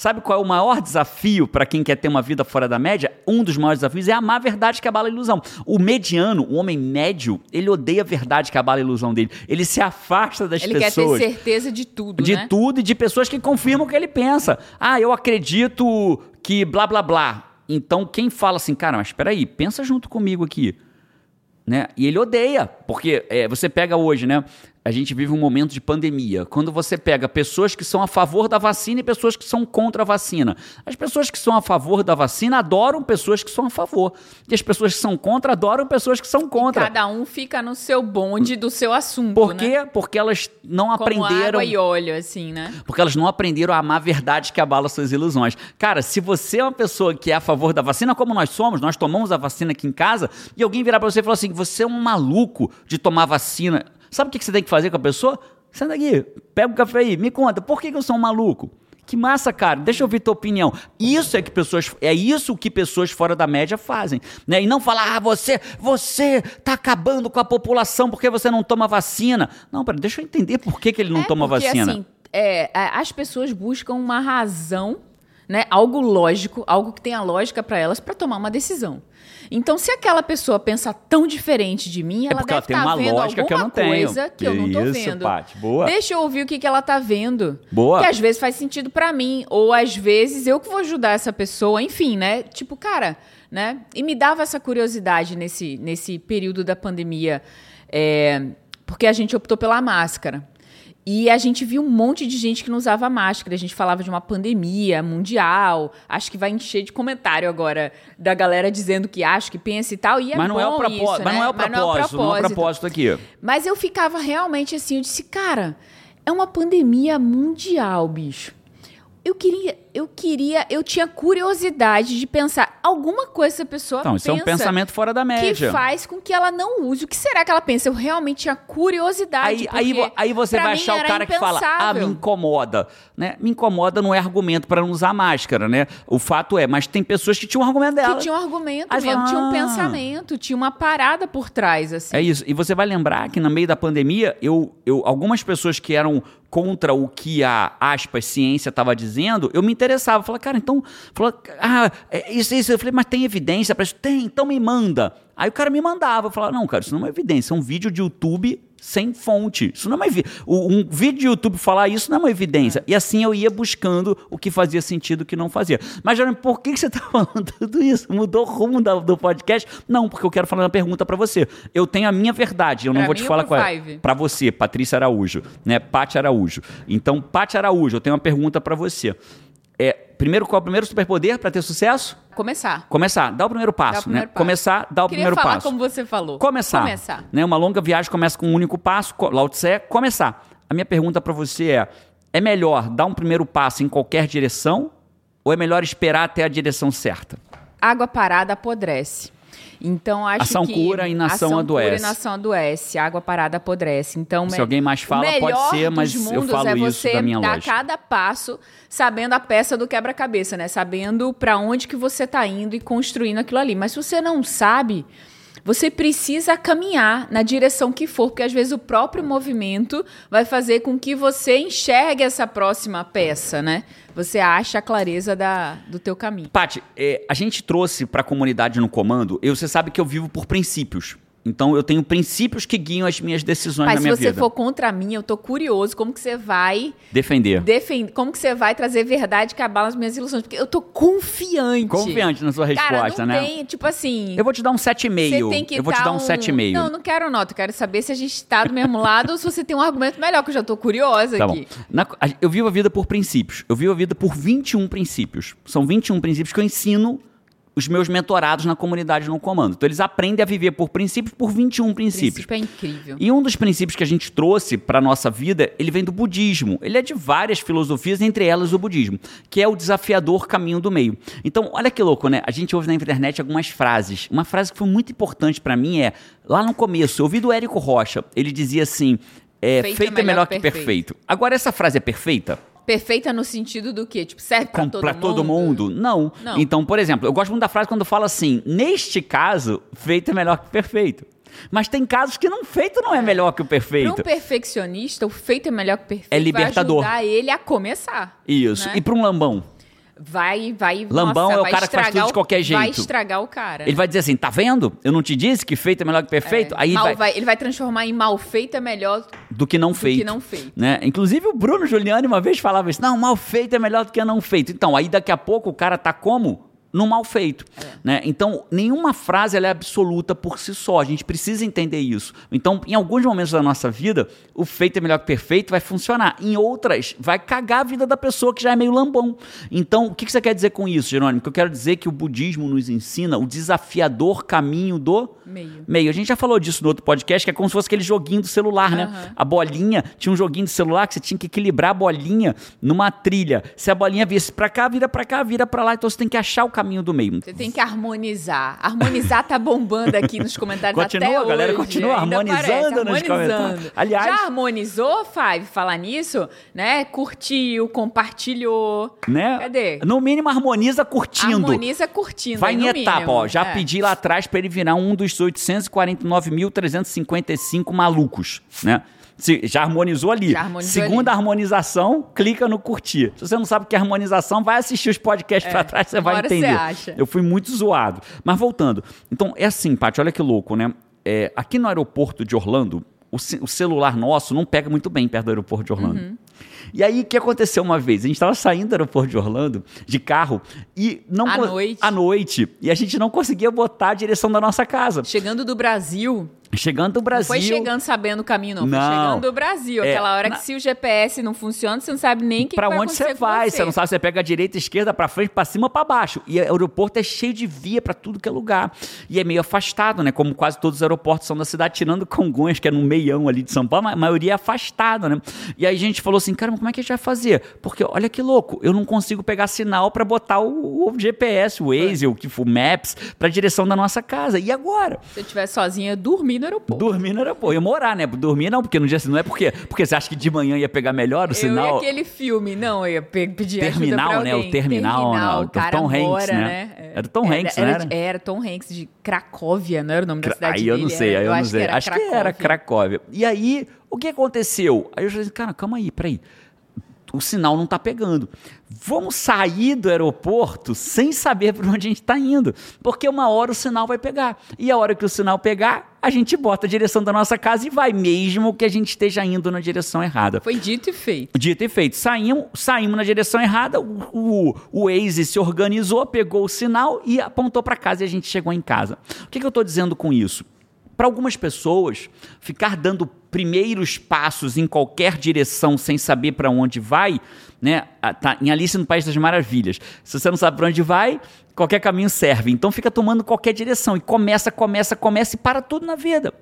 Sabe qual é o maior desafio para quem quer ter uma vida fora da média? Um dos maiores desafios é amar a verdade que abala a ilusão. O mediano, o homem médio, ele odeia a verdade que abala a ilusão dele. Ele se afasta das ele pessoas. Ele quer ter certeza de tudo, De né? tudo e de pessoas que confirmam o que ele pensa. Ah, eu acredito que blá blá blá. Então quem fala assim, cara, mas espera aí, pensa junto comigo aqui. Né? E ele odeia, porque é, você pega hoje, né? A gente vive um momento de pandemia. Quando você pega pessoas que são a favor da vacina e pessoas que são contra a vacina. As pessoas que são a favor da vacina adoram pessoas que são a favor. E as pessoas que são contra adoram pessoas que são contra. E cada um fica no seu bonde do seu assunto. Por né? quê? Né? Porque elas não Como aprenderam. Água e óleo, assim, né? Porque elas não aprenderam a amar a verdade que abala suas ilusões. Cara, se você é uma pessoa que é a favor da vacina, como nós somos, nós tomamos a vacina aqui em casa, e alguém virar para você e falar assim: você é um maluco de tomar vacina. Sabe o que você tem que fazer com a pessoa? Senta aqui, pega o café aí, me conta, por que eu sou um maluco? Que massa, cara. Deixa eu ouvir tua opinião. Isso é que pessoas, é isso que pessoas fora da média fazem, né? E não falar: "Ah, você, você tá acabando com a população porque você não toma vacina". Não, pera, deixa eu entender por que, que ele não é toma porque, vacina. Assim, é, as pessoas buscam uma razão, né? Algo lógico, algo que tenha lógica para elas para tomar uma decisão. Então, se aquela pessoa pensa tão diferente de mim, é ela deve estar tá vendo alguma que eu não coisa tenho. que eu não tô Isso, vendo. Paty, boa. Deixa eu ouvir o que, que ela tá vendo. Boa. Que às vezes faz sentido para mim, ou às vezes eu que vou ajudar essa pessoa, enfim, né? Tipo, cara, né? E me dava essa curiosidade nesse, nesse período da pandemia, é, porque a gente optou pela máscara. E a gente viu um monte de gente que não usava máscara. A gente falava de uma pandemia mundial. Acho que vai encher de comentário agora da galera dizendo que acha, que pensa e tal. E é mas não é o propósito, isso, mas né? não é o propósito, não é o propósito, não é o propósito aqui. Mas eu ficava realmente assim, eu disse, cara, é uma pandemia mundial, bicho. Eu queria, eu queria, eu tinha curiosidade de pensar alguma coisa essa pessoa Então, pensa isso é um pensamento fora da média. que faz com que ela não use. O que será que ela pensa? Eu realmente tinha curiosidade. Aí, aí, aí você vai achar o cara que fala, ah, me incomoda. Né? Me incomoda não é argumento para não usar máscara, né? O fato é, mas tem pessoas que tinham um argumento dela. Que tinha um argumento Aí mesmo, fala, tinha um "Ah." pensamento, tinha uma parada por trás, assim. É isso. E você vai lembrar que no meio da pandemia, eu, eu algumas pessoas que eram contra o que a aspas ciência estava dizendo, eu me interessava. Falei, cara, então, falou, ah, é isso, isso. Eu falei, mas tem evidência para isso? Tem, então me manda. Aí o cara me mandava. Eu falava, não, cara, isso não é evidência, é um vídeo de YouTube sem fonte. Isso não é uma Um vídeo de YouTube falar isso não é uma evidência. E assim eu ia buscando o que fazia sentido e o que não fazia. Mas, Jerônimo, por que que você está falando tudo isso? Mudou o rumo da- do podcast? Não, porque eu quero falar uma pergunta para você. Eu tenho a minha verdade, eu não Pra vou mim te falar qual é. Five? Para você, Patrícia Araújo, né? Paty Araújo. Então, Paty Araújo, eu tenho uma pergunta para você. Primeiro, qual é o primeiro superpoder para ter sucesso? Começar. Começar, dá o primeiro passo, Dá o primeiro né? passo. Começar, dá o Queria primeiro falar passo. como você falou. Começar. Começar. Né? Uma longa viagem começa com um único passo. Lao Tse, começar. A minha pergunta para você é: é melhor dar um primeiro passo em qualquer direção ou é melhor esperar até a direção certa? Água parada apodrece. Então, acho Ação que... cura e inação ação adoece. Cura e inação adoece. Água parada apodrece. Então, Se me- alguém mais fala, pode ser, mas eu falo é isso você da minha dar lógica. cada passo sabendo a peça do quebra-cabeça, né? Sabendo pra onde que você tá indo e construindo aquilo ali. Mas se você não sabe, você precisa caminhar na direção que for, porque às vezes o próprio movimento vai fazer com que você enxergue essa próxima peça, né? Você acha a clareza da, do teu caminho. Paty, é, a gente trouxe para a comunidade no comando, eu, você sabe que eu vivo por princípios. Então eu tenho princípios que guiam as minhas decisões Mas na se minha você vida. for contra mim, eu tô curioso como que você vai Defender. defender, como que você vai trazer verdade que abala as minhas ilusões, porque eu tô confiante. Confiante na sua Cara, resposta, não né? tem, tipo assim, Eu vou te dar um você 7,5. tem que Eu vou te dar um 7,5. Não, não quero nota, eu quero saber se a gente tá do mesmo lado ou se você tem um argumento melhor, que eu já tô curiosa Tá bom. aqui. Na- a- eu vivo a vida por princípios. Eu vivo a vida por 21 princípios. São 21 princípios que eu ensino os meus mentorados na comunidade no comando. Então eles aprendem a viver por princípios por 21 princípios. Princípio é incrível. E um dos princípios que a gente trouxe para nossa vida, ele vem do budismo. Ele é de várias filosofias, entre elas o budismo, que é o desafiador caminho do meio. Então, olha que louco, né? A gente ouve na internet algumas frases. Uma frase que foi muito importante para mim é, lá no começo, eu ouvi do Érico Rocha, ele dizia assim, é, feito, é melhor, que perfeito. Agora, essa frase é perfeita? Perfeita no sentido do quê? Tipo, serve pra Com- todo, pra mundo? todo mundo? Não. Não. Então, por exemplo, eu gosto muito da frase quando fala assim: neste caso, feito é melhor que perfeito. Mas tem casos que não feito não é, melhor que o Para perfeito. um perfeccionista, o feito é melhor que o perfeito. É libertador. Vai ajudar ele a começar. Isso. né? E para um lambão? Vai, vai. Lambão nossa, é o vai cara que faz tudo de qualquer Vai jeito. estragar o cara. Ele vai dizer assim: tá vendo? Eu não te disse que feito é melhor que perfeito? Aí Mal vai, vai- ele vai transformar em mal feito é melhor. do que não feito. que não feito. Né? Inclusive o Bruno Giuliani uma vez falava isso: não, mal feito é melhor do que não feito. Então, aí daqui a pouco o cara tá como? No mal feito. É. Né? Então, nenhuma frase ela é absoluta por si só. A gente precisa entender isso. Então, em alguns momentos da nossa vida, o feito é melhor que perfeito vai funcionar. Em outras, vai cagar a vida da pessoa que já é meio lambão. Então, o que você quer dizer com isso, Jerônimo? Que eu quero dizer que o budismo nos ensina o desafiador caminho do Meio. meio. A gente já falou disso no outro podcast, que é como se fosse aquele joguinho do celular, né? Aham. A bolinha, tinha um joguinho de celular que você tinha que equilibrar a bolinha numa trilha. Se a bolinha viesse pra cá, vira pra cá, vira pra lá, então você tem que achar o caminho do meio. Você tem que harmonizar. Harmonizar tá bombando aqui nos comentários Continua, até a galera hoje. continua Ainda harmonizando aparece, nos harmonizando. comentários. Aliás- Já harmonizou, Five? Falar nisso? Né? Curtiu, compartilhou. Né? Cadê? No mínimo, harmoniza curtindo. Harmoniza curtindo. Vai em etapa, mínimo. ó. Já É. pedi lá atrás pra ele virar um dos 849.355 malucos, né? Se- já harmonizou ali. Já harmonizou Segunda ali. harmonização, clica no curtir. Se você não sabe o que é harmonização, vai assistir os podcasts pra trás, você É, vai entender. você acha. Eu fui muito zoado. Mas voltando. Então, é assim, Paty, olha que louco, né? É, aqui no aeroporto de Orlando, o, o celular nosso não pega muito bem perto do aeroporto de Orlando. Uhum. E aí, o que aconteceu uma vez? A gente estava saindo do aeroporto de Orlando, de carro, e não... À noite. À noite. E a gente não conseguia botar a direção da nossa casa. Chegando do Brasil. Chegando do Não Brasil... foi chegando sabendo o caminho, não. Não. Foi chegando do Brasil. É, Aquela hora na- que se o GPS não funciona, você não sabe nem que Pra que onde você vai? você. Você não sabe, você pega a direita, a esquerda, pra frente, pra cima, pra baixo. E o aeroporto é cheio de via pra tudo que é lugar. E é meio afastado, né? Como quase todos os aeroportos são da cidade, tirando Congonhas, que é no meião ali de São Paulo, mas a maioria é afastada, né? E aí a gente falou assim: cara, como é que a gente vai fazer? Porque olha que louco, eu não consigo pegar sinal para botar o, o, GPS, o Waze, o que for, Maps, para direção da nossa casa. E agora? Se eu estivesse sozinha, dormir no aeroporto. Dormir no aeroporto. Eu morar, né? Dormir não, porque no dia não é porque, porque você acha que de manhã ia pegar melhor o sinal. Eu aquele filme, não, eu ia pedir terminal, ajuda né? O terminal, terminal não, cara Tom Hanks, mora, né? né? Era Tom Hanks, era, né? Era, era Tom Hanks de Cracóvia, não era o nome da cidade Aí eu não sei, aí eu, eu não sei. Que acho que era Cracóvia. E aí, o que aconteceu? Aí eu falei, cara, calma aí, peraí o sinal não está pegando. Vamos sair do aeroporto sem saber para onde a gente está indo, porque uma hora o sinal vai pegar. E a hora que o sinal pegar, a gente bota a direção da nossa casa e vai, mesmo que a gente esteja indo na direção errada. Foi dito e feito. Dito e feito. Saímos, saímos na direção errada, o, o, o Waze se organizou, pegou o sinal e apontou para casa e a gente chegou em casa. O que, que eu estou dizendo com isso? Para algumas pessoas, ficar dando primeiros passos em qualquer direção sem saber para onde vai, né? Tá em Alice no País das Maravilhas. Se você não sabe para onde vai, qualquer caminho serve. Então fica tomando qualquer direção e começa, começa, começa e para tudo na vida.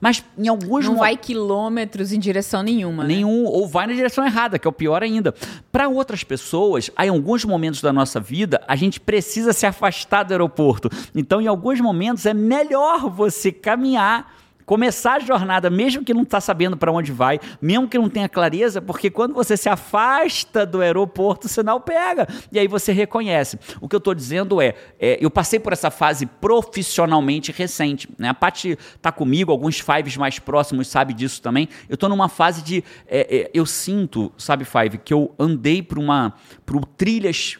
Mas em alguns Não vai quilômetros em direção nenhuma. Né? Nenhum, né? ou vai na direção errada, que é o pior ainda. Para outras pessoas, em alguns momentos da nossa vida, a gente precisa se afastar do aeroporto. Então, em alguns momentos, é melhor você caminhar começar a jornada, mesmo que não está sabendo para onde vai, mesmo que não tenha clareza, porque quando você se afasta do aeroporto, o sinal pega. E aí você reconhece. O que eu estou dizendo é, é, eu passei por essa fase profissionalmente recente. Né? A Paty está comigo, alguns Fives mais próximos sabem disso também. Eu estou numa fase de. É, é, eu sinto, sabe, Five, que eu andei por uma. por trilhas.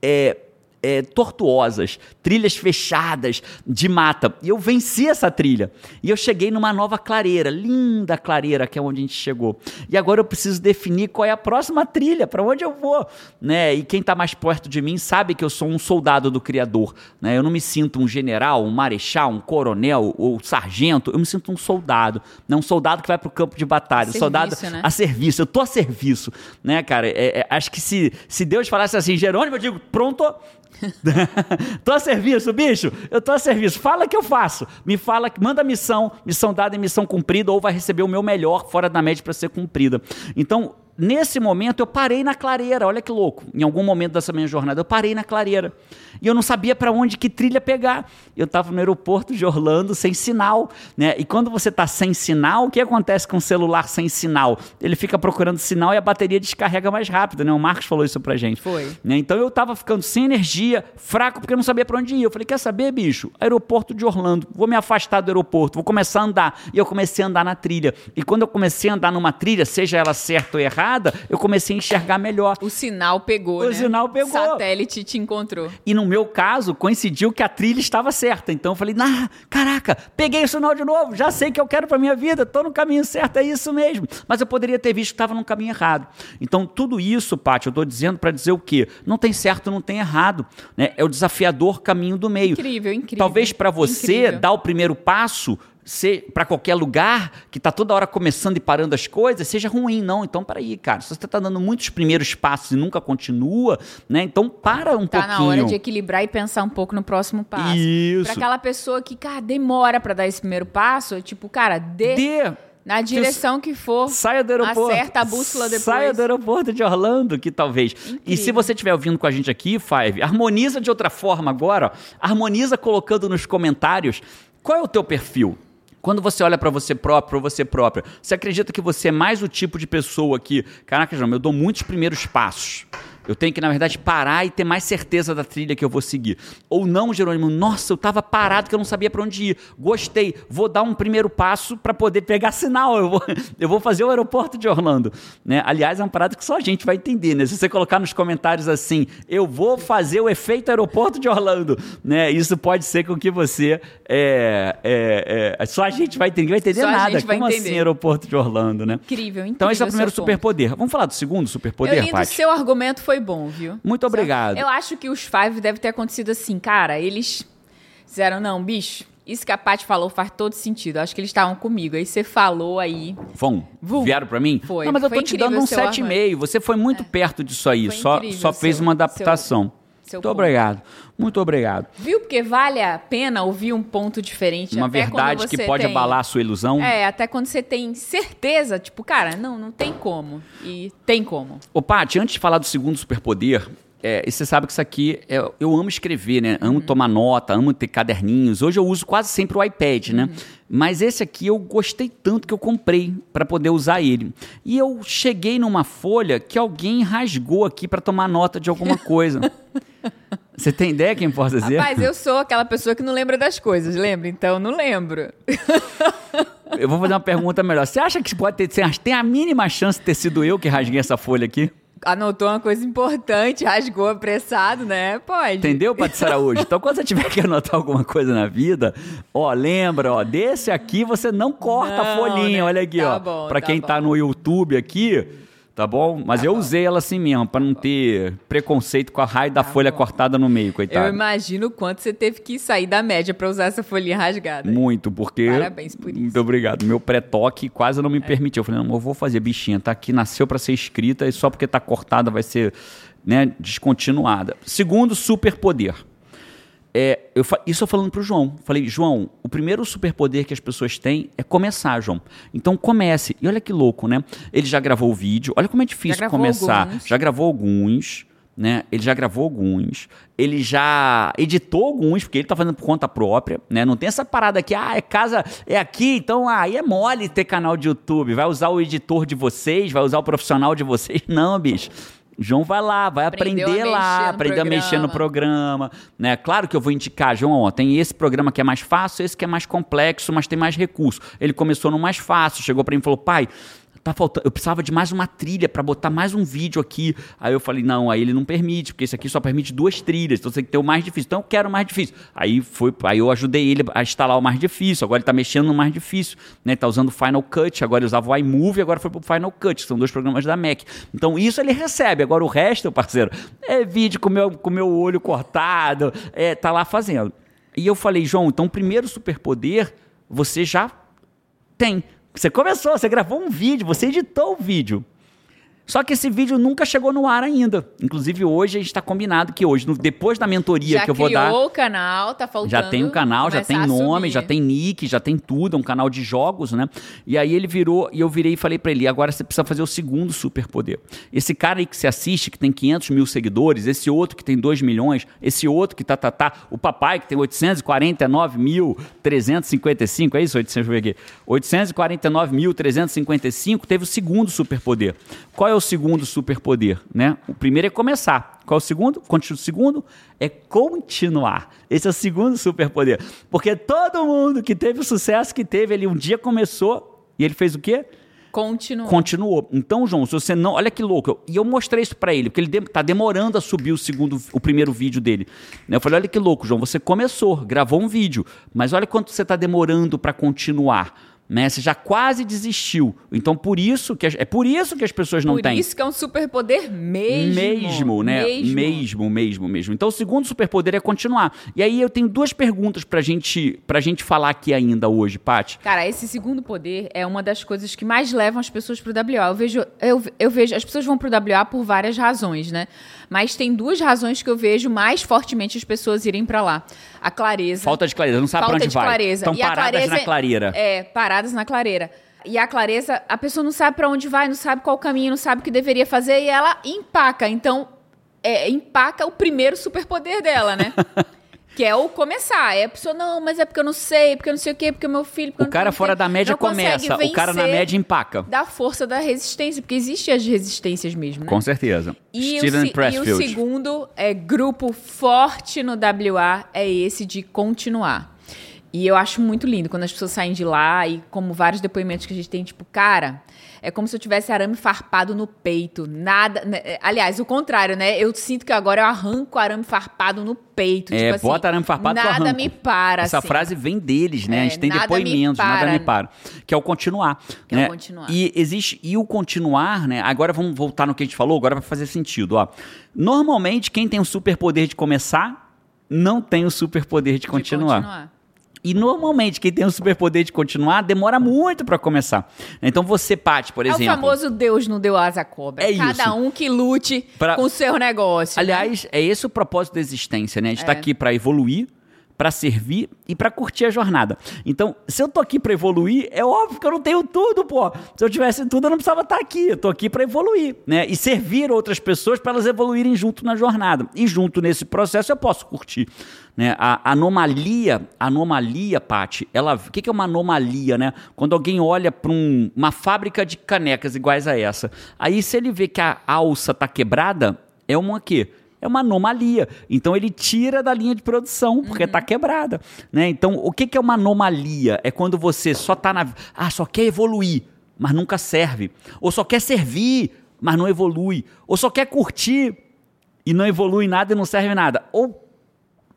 É, é, tortuosas, trilhas fechadas de mata. E eu venci essa trilha. E eu cheguei numa nova clareira, linda clareira, que é onde a gente chegou. E agora eu preciso definir qual é a próxima trilha, para onde eu vou. Né? E quem está mais perto de mim sabe que eu sou um soldado do Criador. Né? Eu não me sinto um general, um marechal, um coronel ou sargento. Eu me sinto um soldado. Né? Um soldado que vai para o campo de batalha. Serviço, soldado né? a serviço. Eu tô a serviço. Né, cara? É, é, acho que se, se Deus falasse assim, Jerônimo, eu digo, pronto, tô a serviço, bicho. Eu tô a serviço. Fala que eu faço. Me fala, manda missão, missão dada e missão cumprida, ou vai receber o meu melhor fora da média para ser cumprida. Então, nesse momento eu parei na clareira, olha que louco. Em algum momento dessa minha jornada eu parei na clareira. E eu não sabia para onde que trilha pegar. Eu estava no aeroporto de Orlando sem sinal, né? E quando você está sem sinal, o que acontece com o celular sem sinal? Ele fica procurando sinal e a bateria descarrega mais rápido, né? O Marcos falou isso pra gente. Foi. Né? Então eu estava ficando sem energia, fraco porque eu não sabia para onde ir. Eu falei: "Quer saber, bicho? Aeroporto de Orlando. Vou me afastar do aeroporto, vou começar a andar". E eu comecei a andar na trilha. E quando eu comecei a andar numa trilha, seja ela certa ou errada, eu comecei a enxergar melhor. O sinal pegou, O né? sinal pegou. Satélite te encontrou. E no meu caso, coincidiu que a trilha estava certa. Então eu falei, ah, caraca, peguei o sinal de novo, já sei que eu quero para minha vida, estou no caminho certo, é isso mesmo. Mas eu poderia ter visto que estava no caminho errado. Então tudo isso, Paty, eu estou dizendo para dizer o quê? Não tem certo, não tem errado. Né? É o desafiador caminho do meio. Incrível, incrível. Talvez para você incrível. dar o primeiro passo para qualquer lugar que está toda hora começando e parando as coisas, seja ruim, não. Então, peraí, cara, se você está dando muitos primeiros passos e nunca continua, né? Então, para um tá pouquinho. Tá na hora de equilibrar e pensar um pouco no próximo passo. Isso. Para aquela pessoa que, cara, demora para dar esse primeiro passo, tipo, cara, dê... Dê. Na direção que, for. Saia do aeroporto. Acerta a bússola depois. Saia do aeroporto de Orlando, que talvez. Incrível. E se você estiver ouvindo com a gente aqui, Five, harmoniza de outra forma agora. Ó. Harmoniza colocando nos comentários qual é o teu perfil. Quando você olha para você próprio, para você própria, você acredita que você é mais o tipo de pessoa que, caraca, João, eu dou muitos primeiros passos. Eu tenho que, na verdade, parar e ter mais certeza da trilha que eu vou seguir. Ou não, Jerônimo, nossa, eu estava parado que eu não sabia para onde ir. Gostei, vou dar um primeiro passo para poder pegar sinal. Eu vou, eu vou fazer o aeroporto de Orlando. Né? Aliás, é uma parada que só a gente vai entender. Né? Se você colocar nos comentários assim, eu vou fazer o efeito aeroporto de Orlando, né? isso pode ser com que você. É, é, é, só a gente vai entender, vai entender Só a nada. gente vai Como entender. assim aeroporto de Orlando, né? Incrível, incrível. Então esse é o primeiro superpoder. Vamos falar do segundo superpoder, Eu Paty? seu argumento foi bom, viu? Muito obrigado. Eu acho que os Five deve ter acontecido assim, cara, eles disseram, não, bicho, isso que a Paty falou faz todo sentido. Acho que eles estavam comigo. Aí você falou aí. Vão? Vieram pra mim? Foi. Não, mas eu Foi tô te dando um o seu 7,5. Você foi muito perto disso aí. Foi Só, só fez seu- uma adaptação. seu Muito ponto. obrigado. Muito obrigado. Viu? Porque vale a pena ouvir um ponto diferente. Uma verdade que pode tem- abalar a sua ilusão. É, até quando você tem certeza, tipo, cara, não, não tem como. E tem como. Ô, Paty, antes de falar do segundo superpoder, é, e você sabe que isso aqui, é- eu amo escrever, né? Amo tomar nota, amo ter caderninhos. Hoje eu uso quase sempre o iPad, né? Mas esse aqui eu gostei tanto que eu comprei para poder usar ele. E eu cheguei numa folha que alguém rasgou aqui para tomar nota de alguma coisa. Você tem ideia quem possa dizer? Rapaz, eu sou aquela pessoa que não lembra das coisas, lembra? Então não lembro. Eu vou fazer uma pergunta melhor. Você acha que pode ter, tem a mínima chance de ter sido eu que rasguei essa folha aqui? Anotou uma coisa importante, rasgou apressado, né? Pode. Entendeu, Patrícia Araújo? Então, quando você tiver que anotar alguma coisa na vida, ó, lembra, ó, desse aqui você não corta a Não, folhinha, né? olha aqui, Tá ó. bom, pra tá quem bom. tá no YouTube aqui, tá bom? Mas eu usei ela assim mesmo, pra não ter preconceito com a raio da folha bom. cortada no meio, Eu coitado. imagino o quanto você teve que sair da média pra usar essa folhinha rasgada. Muito, porque. Parabéns por isso. É. Muito obrigado. Meu pré-toque quase não me permitiu. Eu falei, não, eu vou fazer, bichinha. Tá aqui, nasceu pra ser escrita e só porque tá cortada vai ser né, descontinuada. Segundo superpoder. É, eu, isso eu falando pro João. Falei, João, o primeiro superpoder que as pessoas têm é começar, João. Então comece. E olha que louco, né? Ele já gravou o vídeo. Olha como é difícil começar. alguns. Já gravou alguns, né? Ele já gravou alguns. Ele já editou alguns, porque ele tá fazendo por conta própria, né? Não tem essa parada aqui, ah, é casa, é aqui, então aí é mole ter canal de YouTube. Vai usar o editor de vocês, vai usar o profissional de vocês. Não, bicho. João vai lá, vai Aprendeu aprender lá, aprender a mexer no programa, né? Claro que eu vou indicar, João, ó, tem esse programa que é mais fácil, esse que é mais complexo, mas tem mais recurso. Ele começou no mais fácil, chegou pra mim e falou, pai, tá faltando, eu precisava de mais uma trilha pra botar mais um vídeo aqui. Aí eu falei, não, aí ele não permite, porque esse aqui só permite duas trilhas, então você tem que ter o mais difícil. Então eu quero o mais difícil. Aí foi, aí eu ajudei ele a instalar o mais difícil. Agora ele tá mexendo no mais difícil, né? Tá usando o Final Cut, agora ele usava o iMovie, agora foi pro Final Cut, são dois programas da Mac. Então isso ele recebe. Agora o resto, parceiro, é vídeo com meu com meu olho cortado, é tá lá fazendo. E eu falei, João, então o primeiro superpoder você já tem. Você começou, você gravou um vídeo, você editou o vídeo. Só que esse vídeo nunca chegou no ar ainda. Inclusive, hoje a gente está combinado que hoje, no- depois da mentoria Já que eu vou criou dar. o canal, tá faltando. Já tem um canal, já tem nome, já tem nick, já tem tudo, é um canal de jogos, né? E aí ele virou, e eu virei e falei pra ele, agora você precisa fazer o segundo superpoder. Esse cara aí que você assiste, que tem 500 mil seguidores, esse outro que tem 2 milhões, esse outro que tá, tá, tá, o papai que tem 849 mil 355, é isso? 800, deixa eu ver aqui. 849 mil 355 teve o segundo superpoder. Qual é o segundo superpoder, né? O primeiro é começar. Qual é o segundo? O segundo é continuar. Esse é o segundo superpoder. Porque todo mundo que teve o sucesso que teve, ele um dia começou e ele fez o quê? Continua. Continuou. Então, João, se você não. Olha que louco. eu- E eu mostrei isso pra ele, porque ele de- tá demorando a subir o segundo, o primeiro vídeo dele. Eu falei: olha que louco, João. Você começou, gravou um vídeo, mas olha quanto você tá demorando pra continuar. Né? Você já quase desistiu. Então, por isso que as- é por isso que as pessoas não Por têm. isso que é um superpoder mesmo. Mesmo, né? Mesmo. Mesmo, mesmo, mesmo. Então, o segundo superpoder é continuar. E aí eu tenho duas perguntas pra gente, pra gente falar aqui ainda hoje, Paty. Cara, esse segundo poder é uma das coisas que mais levam as pessoas pro WA. Eu vejo, eu, eu vejo, as pessoas vão pro WA por várias razões, né? Mas tem duas razões que eu vejo mais fortemente as pessoas irem pra lá. A clareza. Falta de clareza, não sabe pra Falta onde de vai. clareza. Estão E a paradas clareza na é- clareira. É, paradas na clareira. E a clareza, a pessoa não sabe pra onde vai, não sabe qual caminho, não sabe o que deveria fazer e ela empaca. Então, é, empaca o primeiro superpoder dela, né? que é o começar. É a pessoa, não, mas é porque eu não sei, porque eu não sei o quê, porque o meu filho. O cara fora da média começa, o cara na média empaca. Da força da resistência, porque existem as resistências mesmo, né? Com certeza. E o, Steven se- e o Pressfield. segundo é grupo forte no WA é esse de continuar. E eu acho muito lindo quando as pessoas saem de lá e como vários depoimentos que a gente tem, tipo, cara, é como se eu tivesse arame farpado no peito. Nada. né, é, Aliás, o contrário, né? Eu sinto que agora eu arranco arame farpado no peito. É, tipo assim, bota arame farpado Nada arranco. me para. Essa assim. frase vem deles, né? a É, gente tem nada me depoimentos, nada me para. Que é o continuar. Que é o né? continuar. E existe. E o continuar, né? Agora vamos voltar no que a gente falou, agora vai fazer sentido. Ó. Normalmente, quem tem o superpoder de começar, não tem o superpoder de De continuar. continuar. E normalmente quem tem o superpoder de continuar demora muito para começar. Então você, Paty, por exemplo. É o famoso Deus não deu asa à cobra. É Cada isso. um que lute Pra- com o seu negócio. né? Aliás, é esse o propósito da existência, né? A gente tá É. aqui para evoluir, para servir e para curtir a jornada. Então, se eu tô aqui para evoluir, é óbvio que eu não tenho tudo, pô. Se eu tivesse tudo, eu não precisava estar aqui. Eu tô aqui para evoluir, né? E servir outras pessoas para elas evoluírem junto na jornada. E junto nesse processo eu posso curtir. Né? A anomalia, anomalia, Paty, ela, o que, que é uma anomalia, né? Quando alguém olha para uma fábrica de canecas iguais a essa, aí se ele vê que a alça tá quebrada, é uma quê? É uma anomalia. Então ele tira da linha de produção, porque está quebrada. Né? Então, o que, que é uma anomalia? É quando você só tá na. Ah, só quer evoluir, mas nunca serve. Ou só quer servir, mas não evolui. Ou só quer curtir e não evolui nada e não serve nada. Ou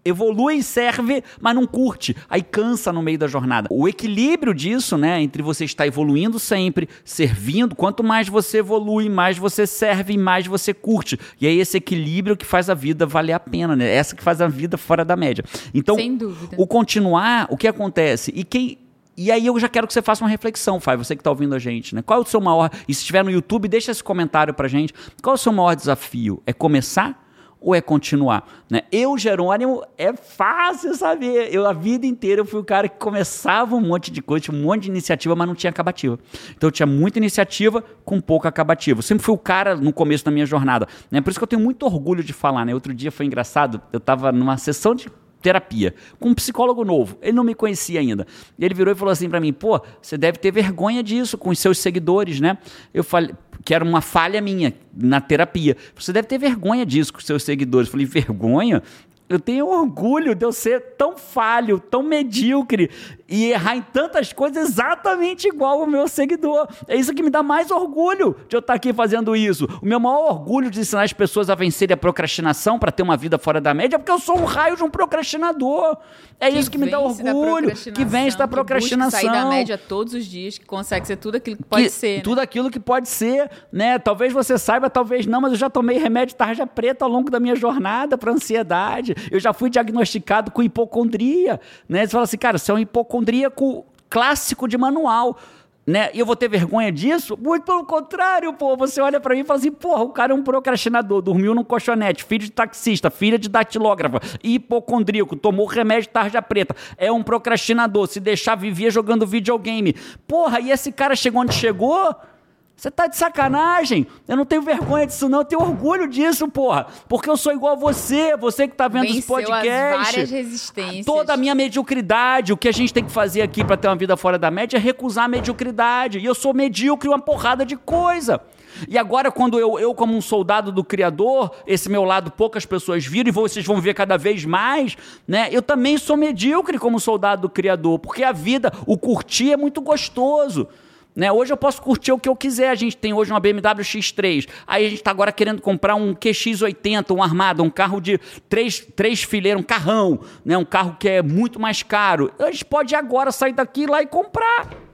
evolui e serve, mas não curte. Aí cansa no meio da jornada. O equilíbrio disso, né, entre você estar evoluindo sempre, servindo, quanto mais você evolui, mais você serve e mais você curte. E é esse equilíbrio que faz a vida valer a pena, né? Essa que faz a vida fora da média. Então, Sem dúvida. o continuar, o que acontece? E quem e aí eu já quero que você faça uma reflexão, Fai, você que está ouvindo a gente, né? Qual é o seu maior... E se estiver no YouTube, deixa esse comentário pra gente. Qual é o seu maior desafio? É começar ou é continuar? Né? Eu, Jerônimo, é fácil saber. Eu, a vida inteira, eu fui o cara que começava um monte de coisa, um monte de iniciativa, mas não tinha acabativa. Então eu tinha muita iniciativa com pouca acabativa. Eu sempre fui o cara no começo da minha jornada. Né? Por isso que eu tenho muito orgulho de falar, né? Outro dia foi engraçado, eu estava numa sessão de terapia com um psicólogo novo. Ele não me conhecia ainda. Ele virou e falou assim para mim: "Pô, você deve ter vergonha disso com os seus seguidores, né?" Eu falei que era uma falha minha na terapia. Você deve ter vergonha disso com os seus seguidores. Eu falei: "Vergonha? Eu tenho orgulho de eu ser tão falho, tão medíocre e errar em tantas coisas exatamente igual o meu seguidor. É isso que me dá mais orgulho de eu estar aqui fazendo isso. O meu maior orgulho de ensinar as pessoas a vencerem a procrastinação para ter uma vida fora da média é porque eu sou um raio de um procrastinador. É isso que me dá orgulho, que vence da procrastinação. Que sair da média todos os dias, que consegue ser tudo aquilo que pode que- ser. né? Tudo aquilo que pode ser, né? Talvez você saiba, talvez não, mas eu já tomei remédio tarja preta ao longo da minha jornada para ansiedade. Eu já fui diagnosticado com hipocondria, né? Você fala assim, cara, você é um hipocondríaco clássico de manual. Né? E eu vou ter vergonha disso? Muito pelo contrário, pô. Você olha pra mim e fala assim: porra, o cara é um procrastinador, dormiu num colchonete, filho de taxista, filha de datilógrafa, hipocondríaco, tomou remédio tarja preta, é um procrastinador, se deixar vivia jogando videogame. Porra, e esse cara chegou onde chegou? Você tá de sacanagem? Eu não tenho vergonha disso, não. Eu tenho orgulho disso, porra. Porque eu sou igual a você, você que tá vendo Venceu as podcast. várias resistências. Toda a minha mediocridade, o que a gente tem que fazer aqui pra ter uma vida fora da média é recusar a mediocridade. E eu sou medíocre uma porrada de coisa. E agora, quando eu, eu, como um soldado do Criador, esse meu lado poucas pessoas viram e vocês vão ver cada vez mais, né? Eu também sou medíocre como soldado do Criador, porque a vida, o curtir é muito gostoso. Né? Hoje eu posso curtir o que eu quiser. A gente tem hoje uma BMW X3. Aí a gente está agora querendo comprar um QX80, um armado, um carro de três, três fileiras, um carrão, né? um carro que é muito mais caro. A gente pode agora sair daqui lá e comprar.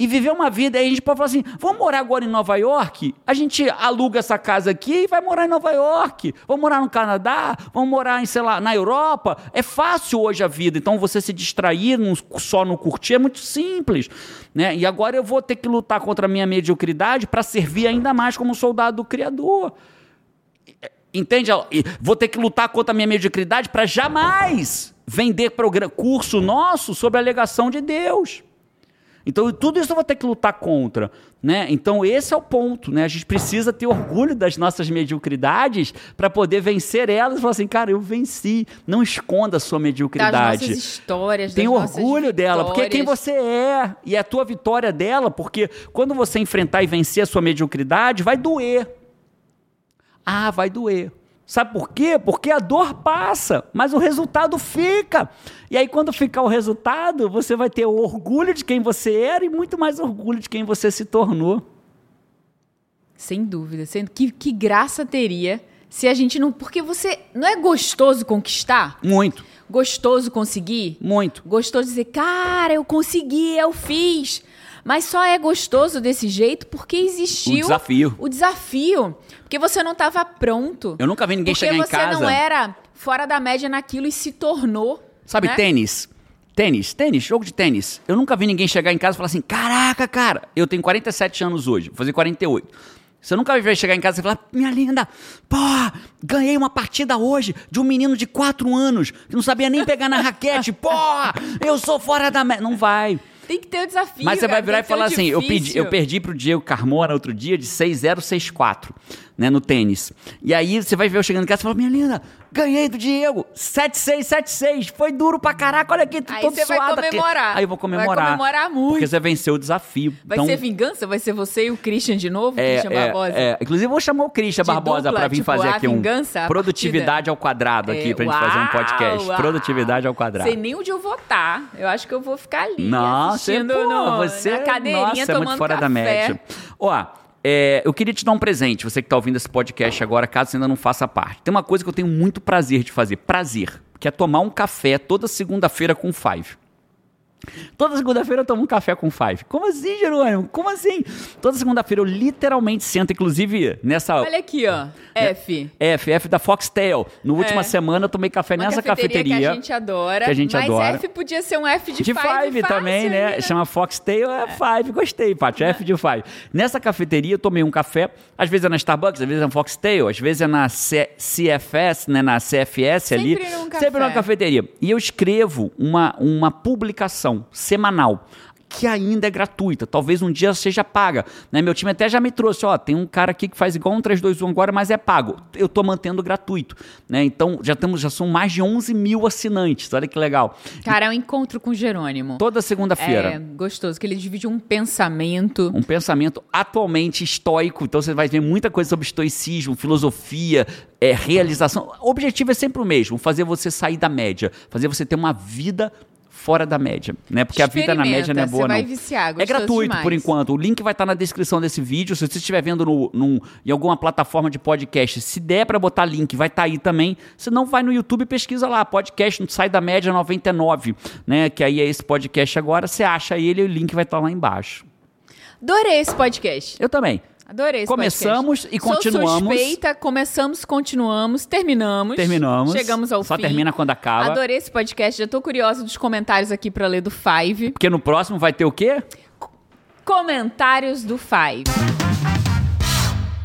E viver uma vida, aí a gente pode falar assim: vamos morar agora em Nova York? A gente aluga essa casa aqui e vai morar em Nova York. Vamos morar no Canadá? Vamos morar em, sei lá, na Europa? É fácil hoje a vida. Então você se distrair só no curtir é muito simples. Né? E agora eu vou ter que lutar contra a minha mediocridade para servir ainda mais como soldado do Criador. Entende? Vou ter que lutar contra a minha mediocridade para jamais vender curso nosso sobre a alegação de Deus. Então, tudo isso eu vou ter que lutar contra. Né? Então, esse é o ponto. Né? A gente precisa ter orgulho das nossas mediocridades para poder vencer elas e falar assim, cara, eu venci. Não esconda a sua das mediocridade. nossas histórias, Tem das orgulho dela, porque é quem você é. E é a tua vitória dela, porque quando você enfrentar e vencer a sua mediocridade, vai doer. Ah, vai doer. Sabe por quê? Porque a dor passa, mas o resultado fica. E aí, quando ficar o resultado, você vai ter o orgulho de quem você era e muito mais orgulho de quem você se tornou. Sem dúvida. Que, que graça teria se a gente não. Porque você. Não é gostoso conquistar? Muito, Gostoso conseguir? muito. Gostoso dizer, cara, eu consegui, eu fiz. Mas só é gostoso desse jeito porque existiu O desafio. o desafio. Porque você não estava pronto. Eu nunca vi ninguém porque chegar em você casa. não era fora da média naquilo e se tornou. Sabe, né? tênis. Tênis, tênis, jogo de tênis. Eu nunca vi ninguém chegar em casa e falar assim: caraca, cara, eu tenho 47 anos hoje, vou fazer 48. Você nunca vai chegar em casa e falar: minha linda, pô, ganhei uma partida hoje de um menino de 4 anos que não sabia nem pegar na raquete, pô, eu sou fora da. me-". Não vai. Tem que ter o desafio. Mas você vai cara, virar tem e falar assim: eu, pedi, eu perdi pro Diego Carmona outro dia de 6-0-6-4, né, no tênis. E aí você vai ver eu chegando em casa e falar: minha linda, ganhei do Diego, 7-6-7-6, foi duro pra caraca, olha aqui, tô Aí todo você vai suado aqui. comemorar. Aí eu vou Vai comemorar. comemorar muito. Porque você venceu o desafio. Vai então, ser vingança? Vai ser você e o Christian de novo? é, Christian Barbosa? é, é. Inclusive, eu vou chamar o Christian De Barbosa dupla, pra vir tipo, fazer aqui um vingança, a produtividade ao quadrado aqui, É, pra gente fazer um uau, podcast. uau. Produtividade ao quadrado. Sei nem onde eu vou estar. Eu acho que eu vou ficar ali Não, você, assistindo pô, no, você, na cadeirinha nossa, é tomando muito fora café. da média. Ó, é, eu queria te dar um presente, você que tá ouvindo esse podcast agora, caso você ainda não faça parte. Tem uma coisa que eu tenho muito prazer de fazer, prazer, que é tomar um café toda segunda-feira com o Five. Toda segunda-feira eu tomo um café com Five. Como assim, Jerônimo? Como assim? Toda segunda-feira eu literalmente sento, inclusive nessa Olha aqui, ó. F. F, F da Foxtel. No última É. semana eu tomei café Uma nessa cafeteria, cafeteria. que a gente adora. que a gente mas adora. F podia ser um F de, De Five, também, fácil né? Chama Foxtail, é Five. Gostei, Paty. F de Five. Nessa cafeteria eu tomei um café. Às vezes é na Starbucks, às vezes é na Foxtail, às vezes é na C- CFS, né? Na CFS ali. Sempre num café. Sempre numa cafeteria. E eu escrevo uma, uma publicação semanal. Que ainda é gratuita, talvez um dia seja paga. Né? Meu time até já me trouxe: ó, tem um cara aqui que faz igual um 321 agora, mas é pago. Eu tô mantendo gratuito. Né? Então já, temos, já são mais de 11 mil assinantes. Olha que legal. Cara, é um encontro com o Jerônimo. Toda segunda-feira. É gostoso, que ele divide um pensamento. um pensamento atualmente estoico. Então você vai ver muita coisa sobre estoicismo, filosofia, é, realização. O objetivo é sempre o mesmo: fazer você sair da média, fazer você ter uma vida fora da média, né? Porque a vida na média não é boa, não. viciar, é gratuito demais. por enquanto. O link vai estar na descrição desse vídeo. Se você estiver vendo no, em alguma plataforma de podcast, se der para botar link, vai estar aí também. Se não, vai no YouTube e pesquisa lá, podcast Sai da Média 99, né? Que aí é esse podcast agora. Você acha ele e o link vai estar lá embaixo. Adorei esse podcast. Eu também. Adorei esse Começamos podcast. e continuamos. Sou suspeita, começamos, continuamos, terminamos. Terminamos. Chegamos ao Só fim. termina quando acaba. Adorei esse podcast. Já tô curiosa dos comentários aqui pra ler do Five. Porque no próximo vai ter o quê? Comentários do Five.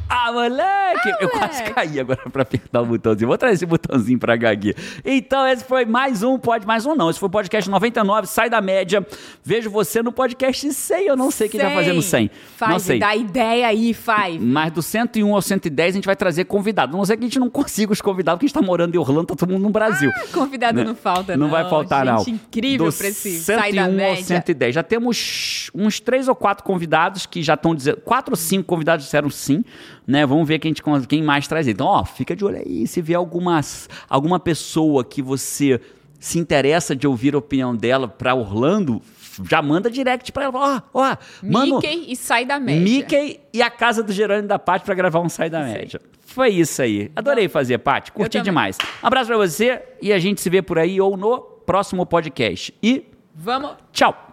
Ah, moleque! eu quase caí agora pra apertar o botãozinho. Vou trazer esse botãozinho pra Gagui. Então, esse foi mais um, pode mais um não. Esse foi o podcast 99, sai da média. Vejo você no podcast 100. Eu não sei quem vai fazer no 100. Five, não sei. dá ideia aí, Five. Mas do 101 ao 110 a gente vai trazer convidado. Não sei que a gente não consiga os convidados, porque a gente tá morando em Orlando, tá todo mundo no Brasil. Convidado Né? não falta, não. Não vai faltar, Gente, não. incrível Do pra esse 101 sai da ao média. 110. Já temos uns três ou quatro convidados que já estão dizendo. Quatro ou cinco convidados disseram sim, né? Vamos ver quem, gente, quem mais traz. Então, ó, fica de olho aí. Se vier algumas, alguma pessoa que você se interessa de ouvir a opinião dela pra Orlando, já manda direct pra ela. Ó, ó, um- Mickey e sai da média. Mickey e a casa do Jerônimo da Paty pra gravar um Sai da Média. Foi isso aí. Adorei fazer, Paty. Curti demais. Um abraço pra você e a gente se vê por aí ou no próximo podcast. E Vamos tchau!